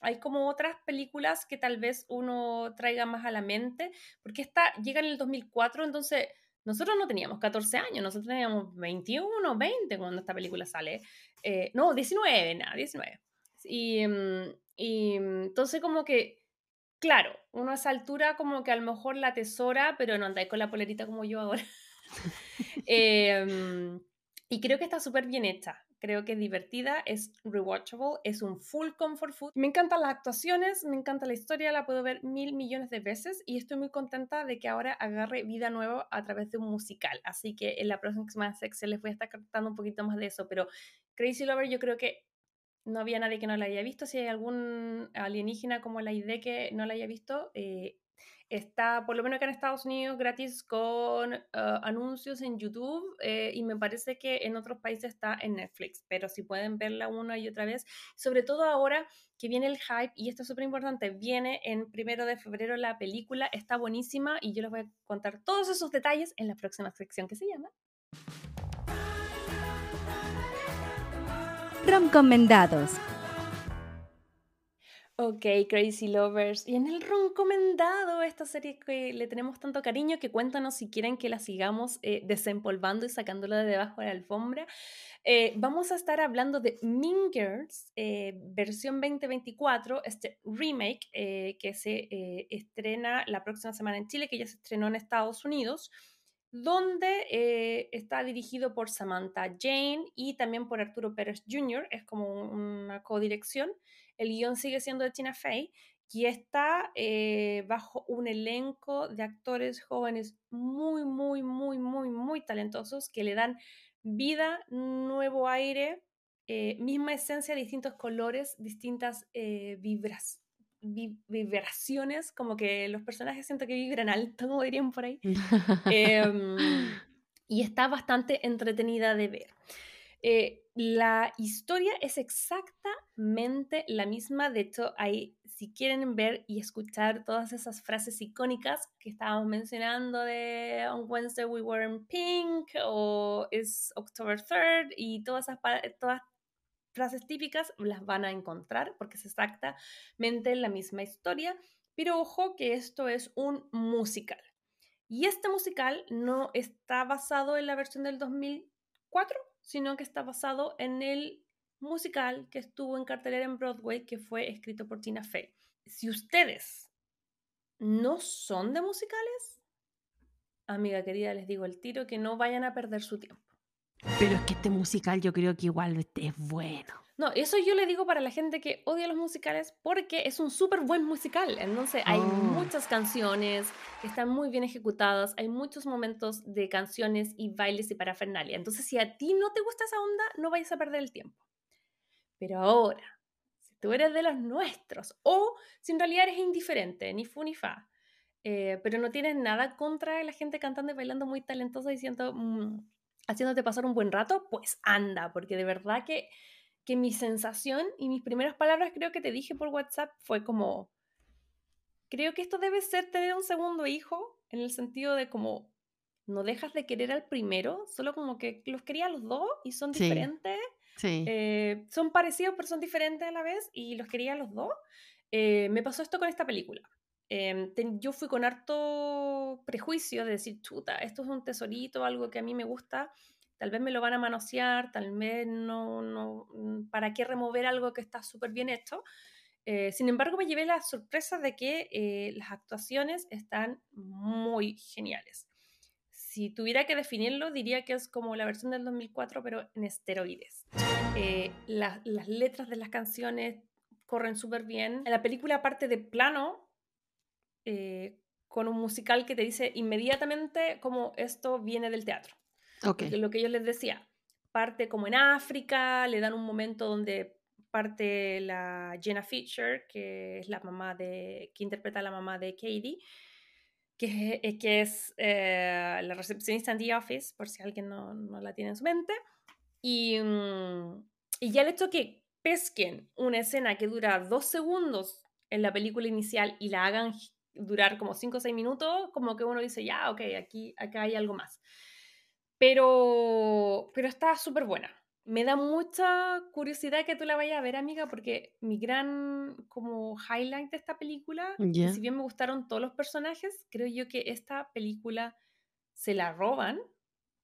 hay como otras películas que tal vez uno traiga más a la mente, porque esta llega en el 2004, entonces nosotros no teníamos 14 años, nosotros teníamos 21, 20 cuando esta película sale. Eh, no, 19, nada, 19. Y, mm, y mm, entonces como que, claro, uno a esa altura como que a lo mejor la tesora, pero no andáis con la polerita como yo ahora. Em, y creo que está súper bien hecha. Creo que es divertida, es rewatchable, es un full comfort food. Me encantan las actuaciones, me encanta la historia, la puedo ver mil millones de veces y estoy muy contenta de que ahora agarre vida nueva a través de un musical. Así que en la próxima sección les voy a estar contando un poquito más de eso, pero Crazy Lover yo creo que no había nadie que no la haya visto. Si hay algún alienígena como la idea que no la haya visto, eh, Está, por lo menos acá en Estados Unidos, gratis con ah, anuncios en YouTube eh, y me parece que en otros países está en Netflix, pero si pueden verla una y otra vez, sobre todo ahora que viene el hype y esto es súper importante, viene en primero de febrero la película, está buenísima y yo les voy a contar todos esos detalles en la próxima sección que se llama Recomendados. Ok, Crazy Lovers. Y en el recomendado, esta serie que le tenemos tanto cariño, que cuéntanos si quieren que la sigamos eh, desempolvando y sacándola de debajo de la alfombra. Eh, vamos a estar hablando de Mean Girls, eh, versión 2024, este remake que se estrena la próxima semana en Chile, que ya se estrenó en Estados Unidos donde está dirigido por Samantha Jane y también por Arturo Pérez Jr., es como una codirección. El guion sigue siendo de Tina Fey y está eh, bajo un elenco de actores jóvenes muy, muy, muy, muy, muy talentosos que le dan vida, nuevo aire, eh, misma esencia, distintos colores, distintas eh, vibras, vibraciones, como que los personajes siento que vibran alto, como dirían por ahí. Em, y está bastante entretenida de ver. La historia es exactamente la misma. De hecho, ahí, si quieren ver y escuchar todas esas frases icónicas que estábamos mencionando de On Wednesday we were in pink o es October 3rd y todas esas todas frases típicas las van a encontrar porque es exactamente la misma historia. Pero ojo que esto es un musical. Y este musical no está basado en la versión del 2004, sino que está basado en el musical que estuvo en cartelera en Broadway, que fue escrito por Tina Fey. Si ustedes no son de musicales, amiga querida, les digo el tiro que no vayan a perder su tiempo. Pero es que este musical yo creo que igual es bueno. No, eso yo le digo para la gente que odia los musicales porque es un súper buen musical. Entonces hay oh. muchas canciones que están muy bien ejecutadas, hay muchos momentos de canciones y bailes y parafernalia. Entonces si a ti no te gusta esa onda, no vayas a perder el tiempo. Pero ahora, si tú eres de los nuestros o si en realidad eres indiferente, ni fu ni fa, eh, pero no tienes nada contra la gente cantando y bailando muy talentosa diciendo, mm, haciéndote pasar un buen rato, pues anda, porque de verdad que que mi sensación y mis primeras palabras creo que te dije por WhatsApp fue como, creo que esto debe ser tener un segundo hijo, en el sentido de como, no dejas de querer al primero, solo como que los quería los dos y son diferentes. Sí. Eh, son parecidos pero son diferentes a la vez y los quería los dos. Eh, me pasó esto con esta película. Em, yo fui con harto prejuicio de decir, chuta, esto es un tesorito, algo que a mí me gusta, tal vez me lo van a manosear, tal vez no, mm, ¿para qué remover algo que está súper bien hecho? Eh, sin embargo, me llevé la sorpresa de que eh, las actuaciones están muy geniales. Si tuviera que definirlo, diría que es como la versión del 2004, pero en esteroides. Eh, las letras de las canciones corren súper bien. En la película parte de plano, con un musical que te dice inmediatamente cómo esto viene del teatro. Lo que yo les decía, parte como en África, le dan un momento donde parte la Jenna Fisher, que es la mamá de, que interpreta a la mamá de Katie, que, eh, que es eh, la recepcionista en The Office, por si alguien no, no la tiene en su mente. Y, mm, y ya el hecho que pesquen una escena que dura dos segundos en la película inicial y la hagan durar como cinco o seis minutos, como que uno dice, ya, ok, aquí acá hay algo más. Pero, pero está súper buena. Me da mucha curiosidad que tú la vayas a ver, amiga, porque mi gran como highlight de esta película, si bien me gustaron todos los personajes, creo yo que esta película se la roban,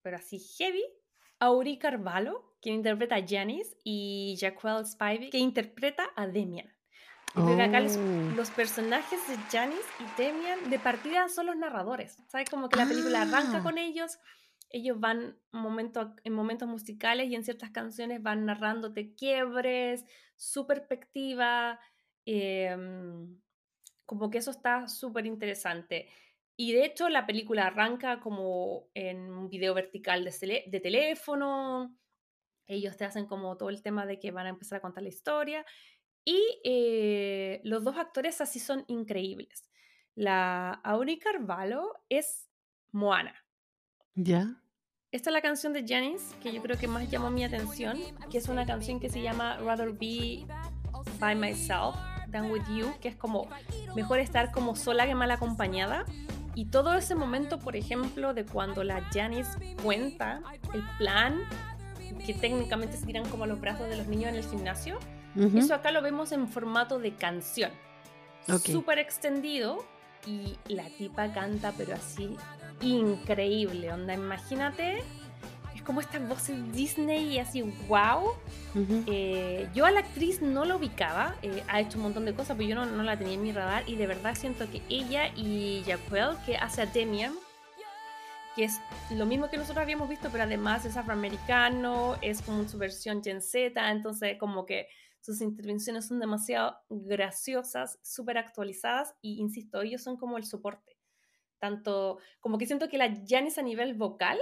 pero así heavy, a Uri Carvalho, quien interpreta a Janice, y Jacqueline Spivey, que interpreta a Demian. Acá oh. los, personajes de Janice y Demian de partida son los narradores. ¿Sabes? Como que la película arranca ah. con ellos, ellos van momento, en momentos musicales y en ciertas canciones van narrándote quiebres, su perspectiva, em, como que eso está súper interesante. Y de hecho la película arranca como en un video vertical de, de teléfono, ellos te hacen como todo el tema de que van a empezar a contar la historia y eh, los dos actores así son increíbles. La Auri Carvalho es Moana. ¿Ya? Esta es la canción de Janice que yo creo que más llamó mi atención, que es una canción que se llama Rather Be By Myself Than With You, que es como mejor estar como sola que mal acompañada. Y todo ese momento, por ejemplo, de cuando la Janice cuenta el plan, que técnicamente se tiran como los brazos de los niños en el gimnasio, eso acá lo vemos en formato de canción. Súper extendido y la tipa canta, pero así increíble. Onda, imagínate, es como estas voces Disney y así, wow. Eh, yo a la actriz no la ubicaba, eh, ha hecho un montón de cosas, pero yo no, no, la tenía en mi radar y de verdad siento que ella y Jaquel, que hace a Demian, que es lo mismo que nosotros habíamos visto, pero además es afroamericano, es como su versión Gen Z, entonces como que sus intervenciones son demasiado graciosas, súper actualizadas y, insisto, ellos son como el soporte. Tanto como que siento que la Janice a nivel vocal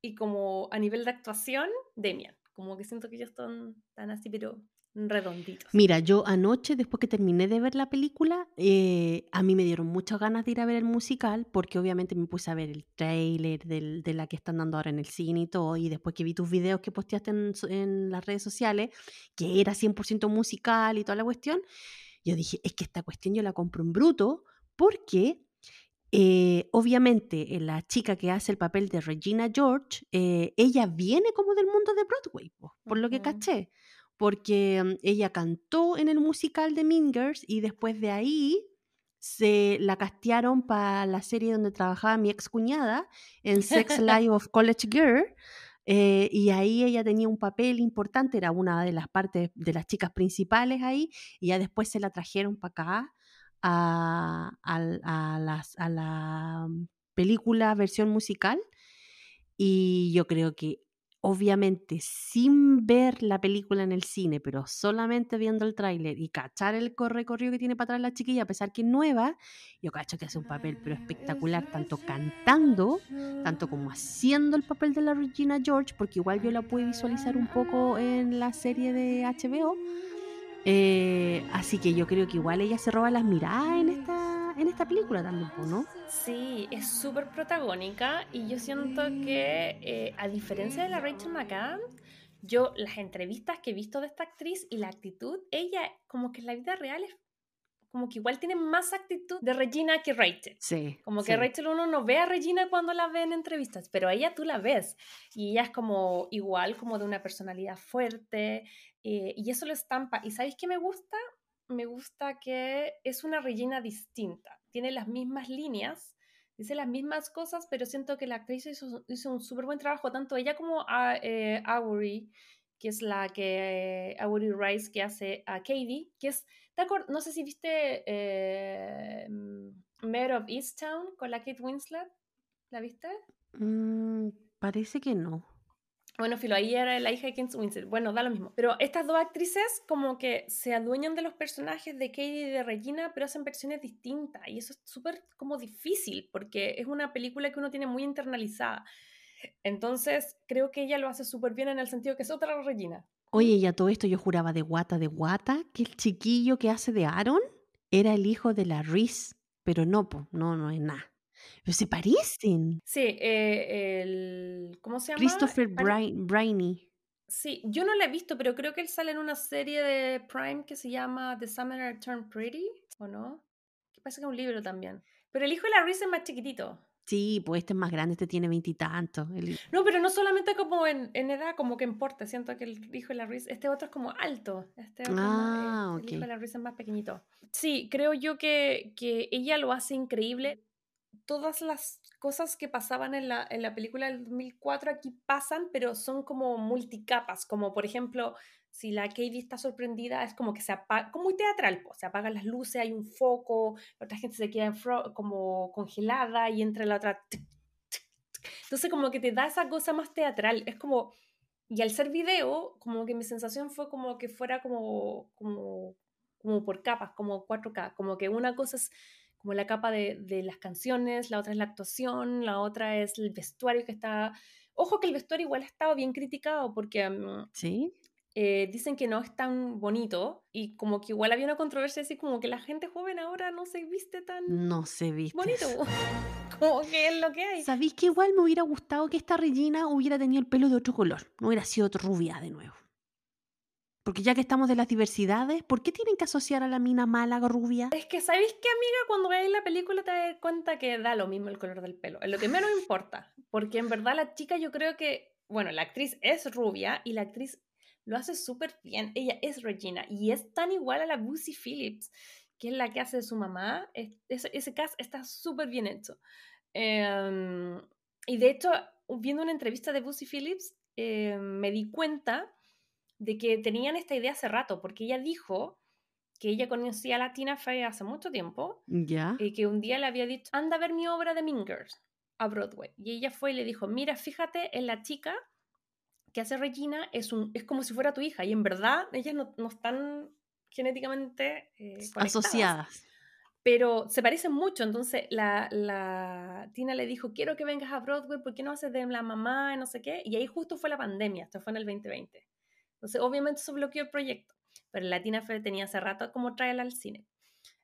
y como a nivel de actuación, Demian. Como que siento que ellos están tan así, pero redonditos. Mira, yo anoche, después que terminé de ver la película, eh, a mí me dieron muchas ganas de ir a ver el musical, porque obviamente me puse a ver el trailer de la que están dando ahora en el cine y todo, y después que vi tus videos que posteaste en, las redes sociales, que era 100% musical y toda la cuestión, yo dije, es que esta cuestión yo la compro en bruto, porque eh, obviamente eh, la chica que hace el papel de Regina George, ella viene como del mundo de Broadway, por, lo que caché porque mm, ella cantó en el musical de Mean Girls y después de ahí se la castearon para la serie donde trabajaba mi ex cuñada en Sex Life of College Girl. Eh, y ahí ella tenía un papel importante, era una de las partes de las chicas principales ahí, y ya después se la trajeron para acá a, la película versión musical. Y yo creo que obviamente sin ver la película en el cine, pero solamente viendo el tráiler y cachar el recorrido que tiene para atrás la chiquilla, a pesar que es nueva, yo cacho que hace un papel pero espectacular, tanto cantando, tanto como haciendo el papel de la Regina George, porque igual yo la pude visualizar un poco en la serie de HBO. Eh, así que yo creo que igual ella se roba las miradas en esta en esta película también, ¿no? Sí, es súper protagónica y yo siento que, eh, a diferencia de la Rachel McAdams, yo las entrevistas que he visto de esta actriz y la actitud, ella como que en la vida real es como que igual tiene más actitud de Regina que Rachel. Sí. Como que Rachel uno no ve a Regina cuando la ve en entrevistas, pero a ella tú la ves. Y ella es como igual, como de una personalidad fuerte. Eh, y eso lo estampa. ¿Y sabéis qué me gusta? me gusta que es una Regina distinta. Tiene las mismas líneas, dice las mismas cosas, pero siento que la actriz hizo, un súper buen trabajo, tanto ella como a, eh, que es la que, eh, Rice, que hace a Katie, que es, no sé si viste eh, Mayor of Easttown con la Kate Winslet, ¿la viste? Mm, parece que no. Bueno, Filo, ahí era la hija de Kate Winslet. Bueno, da lo mismo. Pero estas dos actrices como que se adueñan de los personajes de Katie y de Regina, pero hacen versiones distintas. Y eso es súper como difícil, porque es una película que uno tiene muy internalizada. Entonces, creo que ella lo hace súper bien en el sentido que es otra Regina. Oye, ya todo esto yo juraba de guata de guata que el chiquillo que hace de Aaron era el hijo de la Reese, pero no, no, no es nada. Pero se parecen. Sí, eh, el. ¿Cómo se llama? Christopher Briney. Sí, yo no la he visto, pero creo que él sale en una serie de Prime que se llama The Summer Turned Pretty, ¿o no? Que parece que es un libro también. Pero el hijo de la Reese es más chiquitito. Sí, pues este es más grande, este tiene veintitantos. No, pero no solamente como en, edad, como que importa. Siento que el hijo de la Reese, este otro es como alto. Este otro ah, el hijo de la Reese es más pequeñito. Sí, creo yo que, que ella lo hace increíble todas las cosas que pasaban en la, en la película del 2004 aquí pasan, pero son como multicapas, como por ejemplo, si la Katie está sorprendida, es como que se apaga, como muy teatral, se apagan las luces, hay un foco, la otra gente se queda como congelada y entra la otra, Entonces como que te da esa cosa más teatral. Es como, y al ser video, como que mi sensación fue como que fuera como, como, como por capas, como 4K, como que una cosa es como la capa de, de las canciones, la otra es la actuación, la otra es el vestuario que está... Ojo que el vestuario igual ha estado bien criticado porque mm, ¿Sí? eh, dicen que no es tan bonito y como que igual había una controversia así como que la gente joven ahora no se viste tan No se viste. bonito. como que es lo que hay. ¿Sabéis que igual me hubiera gustado que esta Regina hubiera tenido el pelo de otro color? No hubiera sido rubia de nuevo. Porque ya que estamos de las diversidades, ¿por qué tienen que asociar a la mina mala rubia? Es que, ¿sabéis qué, amiga? Cuando veáis la película te das cuenta que da lo mismo el color del pelo. Es lo que menos importa. Porque en verdad la chica yo creo que, bueno, la actriz es rubia y la actriz lo hace súper bien. Ella es Regina y es tan igual a la Lucy Phillips, que es la que hace de su mamá. Es- ese cast está súper bien hecho. Em, y de hecho, viendo una entrevista de Lucy Phillips, eh, me di cuenta de que tenían esta idea hace rato, porque ella dijo que ella conocía a la Tina Fey hace mucho tiempo Ya. y que un día le había dicho, anda a ver mi obra de Mean Girls a Broadway. Y ella fue y le dijo, mira, fíjate en la chica que hace Regina, es, un, es como si fuera tu hija. Y en verdad, ellas no, no están genéticamente eh, Asociadas. pero se parecen mucho. Entonces la, la Tina le dijo, quiero que vengas a Broadway, ¿por qué no haces de la mamá? No sé qué. Y ahí justo fue la pandemia, esto fue en el 2020. Entonces, obviamente eso bloqueó el proyecto, pero la Tina Fey tenía hace rato como traerla al cine.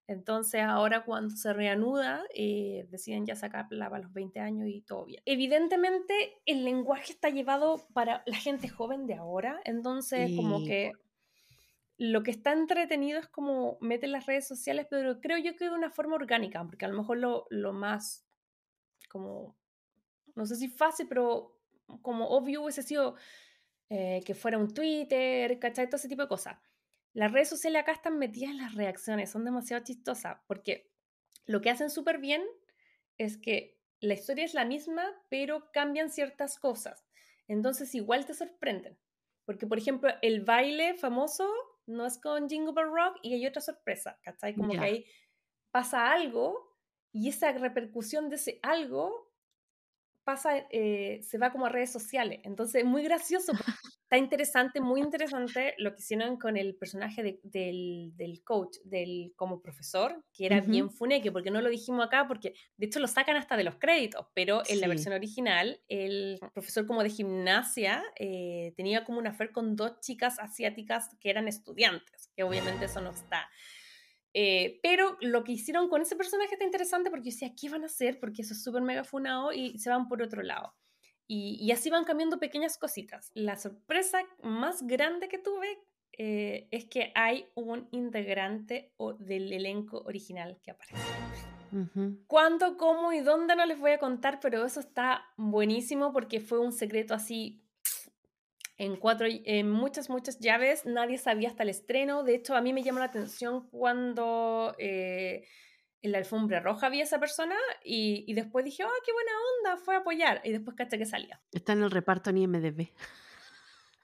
Entonces, ahora cuando se reanuda, eh, deciden ya sacarla a los 20 años y todo bien. Evidentemente, el lenguaje está llevado para la gente joven de ahora, entonces, como Sí, que lo que está entretenido es como meten las redes sociales, pero creo yo que de una forma orgánica, porque a lo mejor lo, lo más como, no sé si fácil, pero como obvio hubiese sido eh, que fuera un Twitter, ¿cachai? Todo ese tipo de cosas. Las redes sociales acá están metidas en las reacciones, son demasiado chistosas, porque lo que hacen súper bien es que la historia es la misma, pero cambian ciertas cosas. Entonces igual te sorprenden. Porque, por ejemplo, el baile famoso no es con Jingle Bell Rock y hay otra sorpresa, ¿cachai? Como que ahí pasa algo y esa repercusión de ese algo pasa, eh, se va como a redes sociales. Entonces, muy gracioso. Está interesante, muy interesante lo que hicieron con el personaje de- del, del coach, del como profesor, que era Ujú. bien funeque, porque no lo dijimos acá, porque de hecho lo sacan hasta de los créditos, pero en la Sí. versión original, el profesor como de gimnasia eh, tenía como una affair con dos chicas asiáticas que eran estudiantes, que obviamente eso no está. Eh, pero lo que hicieron con ese personaje está interesante porque yo decía, ¿qué van a hacer? Porque eso es súper mega funado y se van por otro lado. Y, y así van cambiando pequeñas cositas. La sorpresa más grande que tuve eh, es que hay un integrante o- del elenco original que aparece. Ujú. ¿Cuándo, cómo y dónde no les voy a contar? Pero eso está buenísimo porque fue un secreto así en cuatro, en muchas, muchas llaves. Nadie sabía hasta el estreno. De hecho, a mí me llamó la atención cuando eh, en la alfombra roja vi a esa persona y, y después dije, ¡oh, qué buena onda! Fue a apoyar. Y después caché que salía. Está en el reparto en IMDB.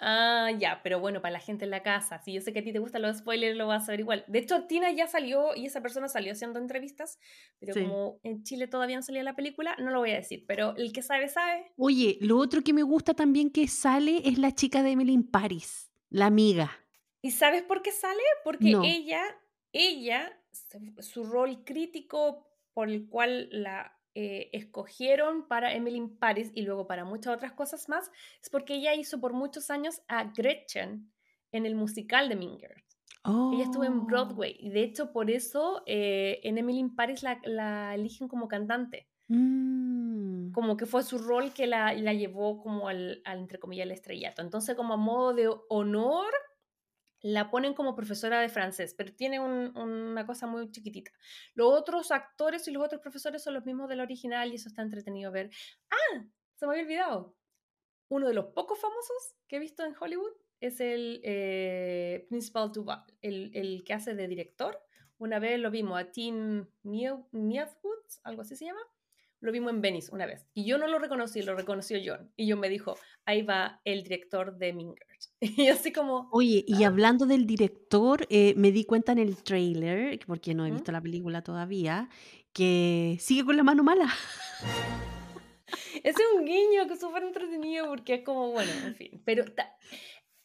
Ah, ya, pero bueno, para la gente en la casa, si yo sé que a ti te gustan los spoilers, lo vas a ver igual. De hecho, Tina ya salió y esa persona salió haciendo entrevistas, pero Sí. como en Chile todavía no salía la película, no lo voy a decir, pero el que sabe, sabe. Oye, lo otro que me gusta también que sale es la chica de Emily in Paris, la amiga. ¿Y sabes por qué sale? Porque No. ella, ella, su- su rol crítico por el cual la eh, escogieron para Emily in Paris y luego para muchas otras cosas más, es porque ella hizo por muchos años a Gretchen en el musical de Mean Girls. Ella estuvo en Oh. Broadway y de hecho por eso eh, en Emily in Paris la, la eligen como cantante. Mm. Como que fue su rol que la, la llevó como al, al, entre comillas, el estrellato. Entonces como a modo de honor la ponen como profesora de francés, pero tiene un- una cosa muy chiquitita. Los otros actores y los otros profesores son los mismos del original y eso está entretenido ver. Ah, se me había olvidado. Uno de los pocos famosos que he visto en Hollywood es el eh, Principal Duval, el, el que hace de director. Una vez lo vimos a Tim Miewood, algo así se llama. Lo vimos en Venice una vez. Y yo no lo reconocí, lo reconoció John. Y John me dijo, ahí va el director de Girls. Y así como, Oye, y hablando del director, eh, me di cuenta en el trailer, porque no he ¿Mm? visto la película todavía, que sigue con la mano mala. Ese es un guiño que es súper entretenido porque es como, bueno, en fin. Pero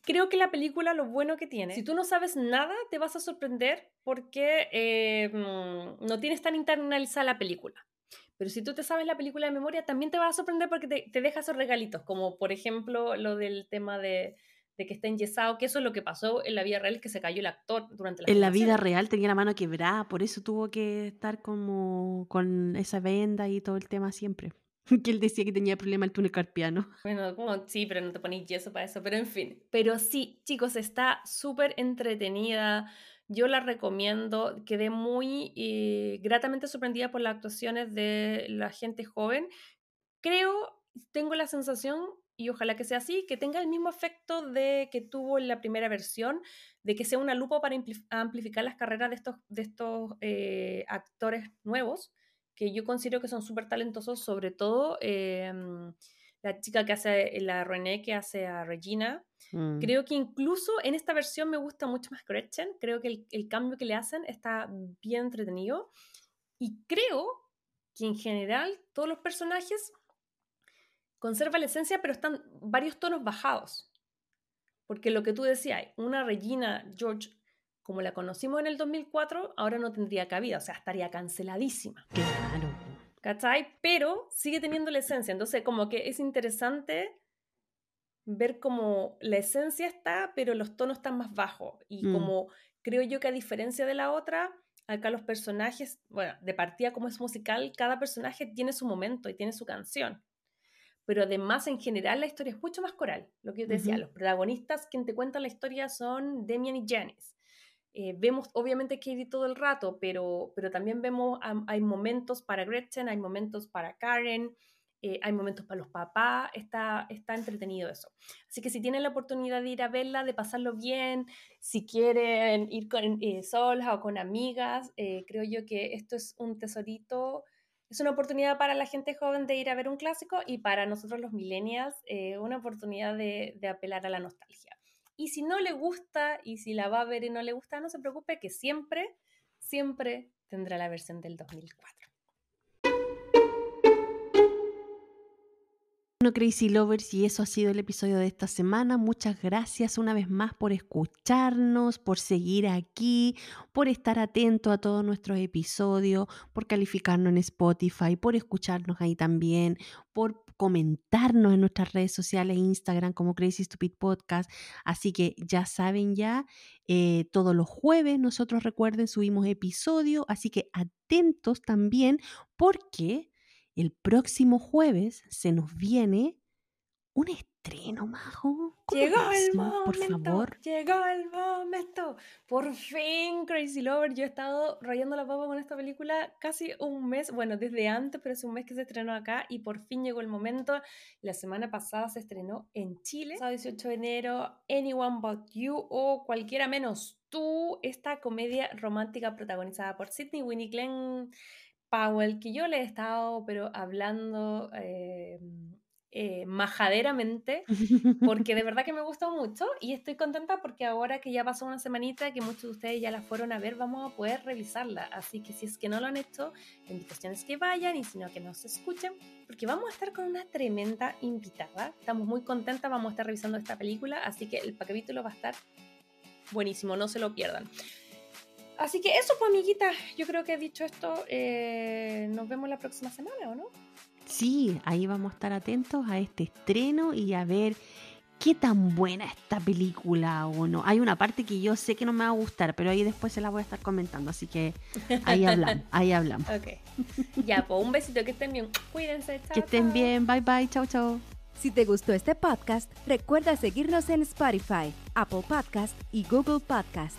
creo que la película, lo bueno que tiene, si tú no sabes nada, te vas a sorprender porque eh, mm, no tienes tan internalizada la película. Pero si tú te sabes la película de memoria, también te vas a sorprender porque te, te deja esos regalitos, como por ejemplo lo del tema de, de que está enyesado, que eso es lo que pasó en la vida real, que se cayó el actor durante la En la vida real tenía la mano quebrada, por eso tuvo que estar como con esa venda y todo el tema siempre. Que él decía que tenía problema el túnel carpiano. Bueno, como, sí, pero no te ponéis yeso para eso, pero en fin. Pero sí, chicos, está súper entretenida. Yo la recomiendo. Quedé muy eh, gratamente sorprendida por las actuaciones de la gente joven. Creo, tengo la sensación, y ojalá que sea así, que tenga el mismo efecto de que tuvo en la primera versión, de que sea una lupa para ampli- amplificar las carreras de estos, de estos eh, actores nuevos, que yo considero que son súper talentosos, sobre todo eh, la chica que hace, la René, que hace a Regina. Mm. Creo que incluso en esta versión me gusta mucho más Gretchen. Creo que el, el cambio que le hacen está bien entretenido. Y creo que en general todos los personajes conservan la esencia, pero están varios tonos bajados. Porque lo que tú decías, una Regina George, como la conocimos en el 2004, ahora no tendría cabida, o sea, estaría canceladísima. Claro. ¿Cachai? Pero sigue teniendo la esencia. Entonces, como que es interesante ver cómo la esencia está, pero los tonos están más bajos. Y Mm. como creo yo que a diferencia de la otra, acá los personajes, bueno, de partida como es musical, cada personaje tiene su momento y tiene su canción. Pero además, en general, la historia es mucho más coral. Lo que yo te decía, los protagonistas quien te cuentan la historia son Demian y Janice. Eh, vemos obviamente Katie todo el rato, pero, pero también vemos, am- hay momentos para Gretchen, hay momentos para Karen, eh, hay momentos para los papás, está, está entretenido eso. Así que si tienen la oportunidad de ir a verla, de pasarlo bien, si quieren ir con, eh, solas o con amigas, eh, creo yo que esto es un tesorito, es una oportunidad para la gente joven de ir a ver un clásico y para nosotros los millennials, eh, una oportunidad de, de apelar a la nostalgia. Y si no le gusta y si la va a ver y no le gusta, no se preocupe que siempre, siempre tendrá la versión del 2004. Bueno, Crazy Lovers, y eso ha sido el episodio de esta semana. Muchas gracias una vez más por escucharnos, por seguir aquí, por estar atento a todos nuestros episodios, por calificarnos en Spotify, por escucharnos ahí también, por comentarnos en nuestras redes sociales, Instagram como Crazy Stupid Podcast. Así que ya saben ya, eh, todos los jueves nosotros recuerden subimos episodio, así que atentos también porque el próximo jueves se nos viene un estreno, Majo. ¿Cómo Llegó el momento, Por favor. llegó el momento. Por fin, Crazy Lover. Yo he estado rayando la papa con esta película casi un mes, bueno, desde antes, pero hace un mes que se estrenó acá y por fin llegó el momento. La semana pasada se estrenó en Chile, sábado 18 de enero, Anyone But You o Cualquiera Menos Tú, esta comedia romántica protagonizada por Sidney Winnie Glenn Powell, que yo le he estado, pero hablando eh, eh, majaderamente porque de verdad que me gustó mucho y estoy contenta porque ahora que ya pasó una semanita, que muchos de ustedes ya la fueron a ver, vamos a poder revisarla. Así que si es que no lo han hecho, la invitación es que vayan y si no, que nos escuchen, porque vamos a estar con una tremenda invitada. Estamos muy contentas, vamos a estar revisando esta película, así que el capítulo va a estar buenísimo, no se lo pierdan. Así que eso, pues, amiguita, yo creo que dicho esto, eh, nos vemos la próxima semana, ¿o no? Sí, ahí vamos a estar atentos a este estreno y a ver qué tan buena esta película o no. Hay una parte que yo sé que no me va a gustar, pero ahí después se la voy a estar comentando, así que ahí hablamos, ahí hablamos. Ok. Ya, pues un besito, que estén bien. Cuídense, chao. Que estén chao. bien, bye bye, chau chau. Si te gustó este podcast, recuerda seguirnos en Spotify, Apple Podcast y Google Podcast.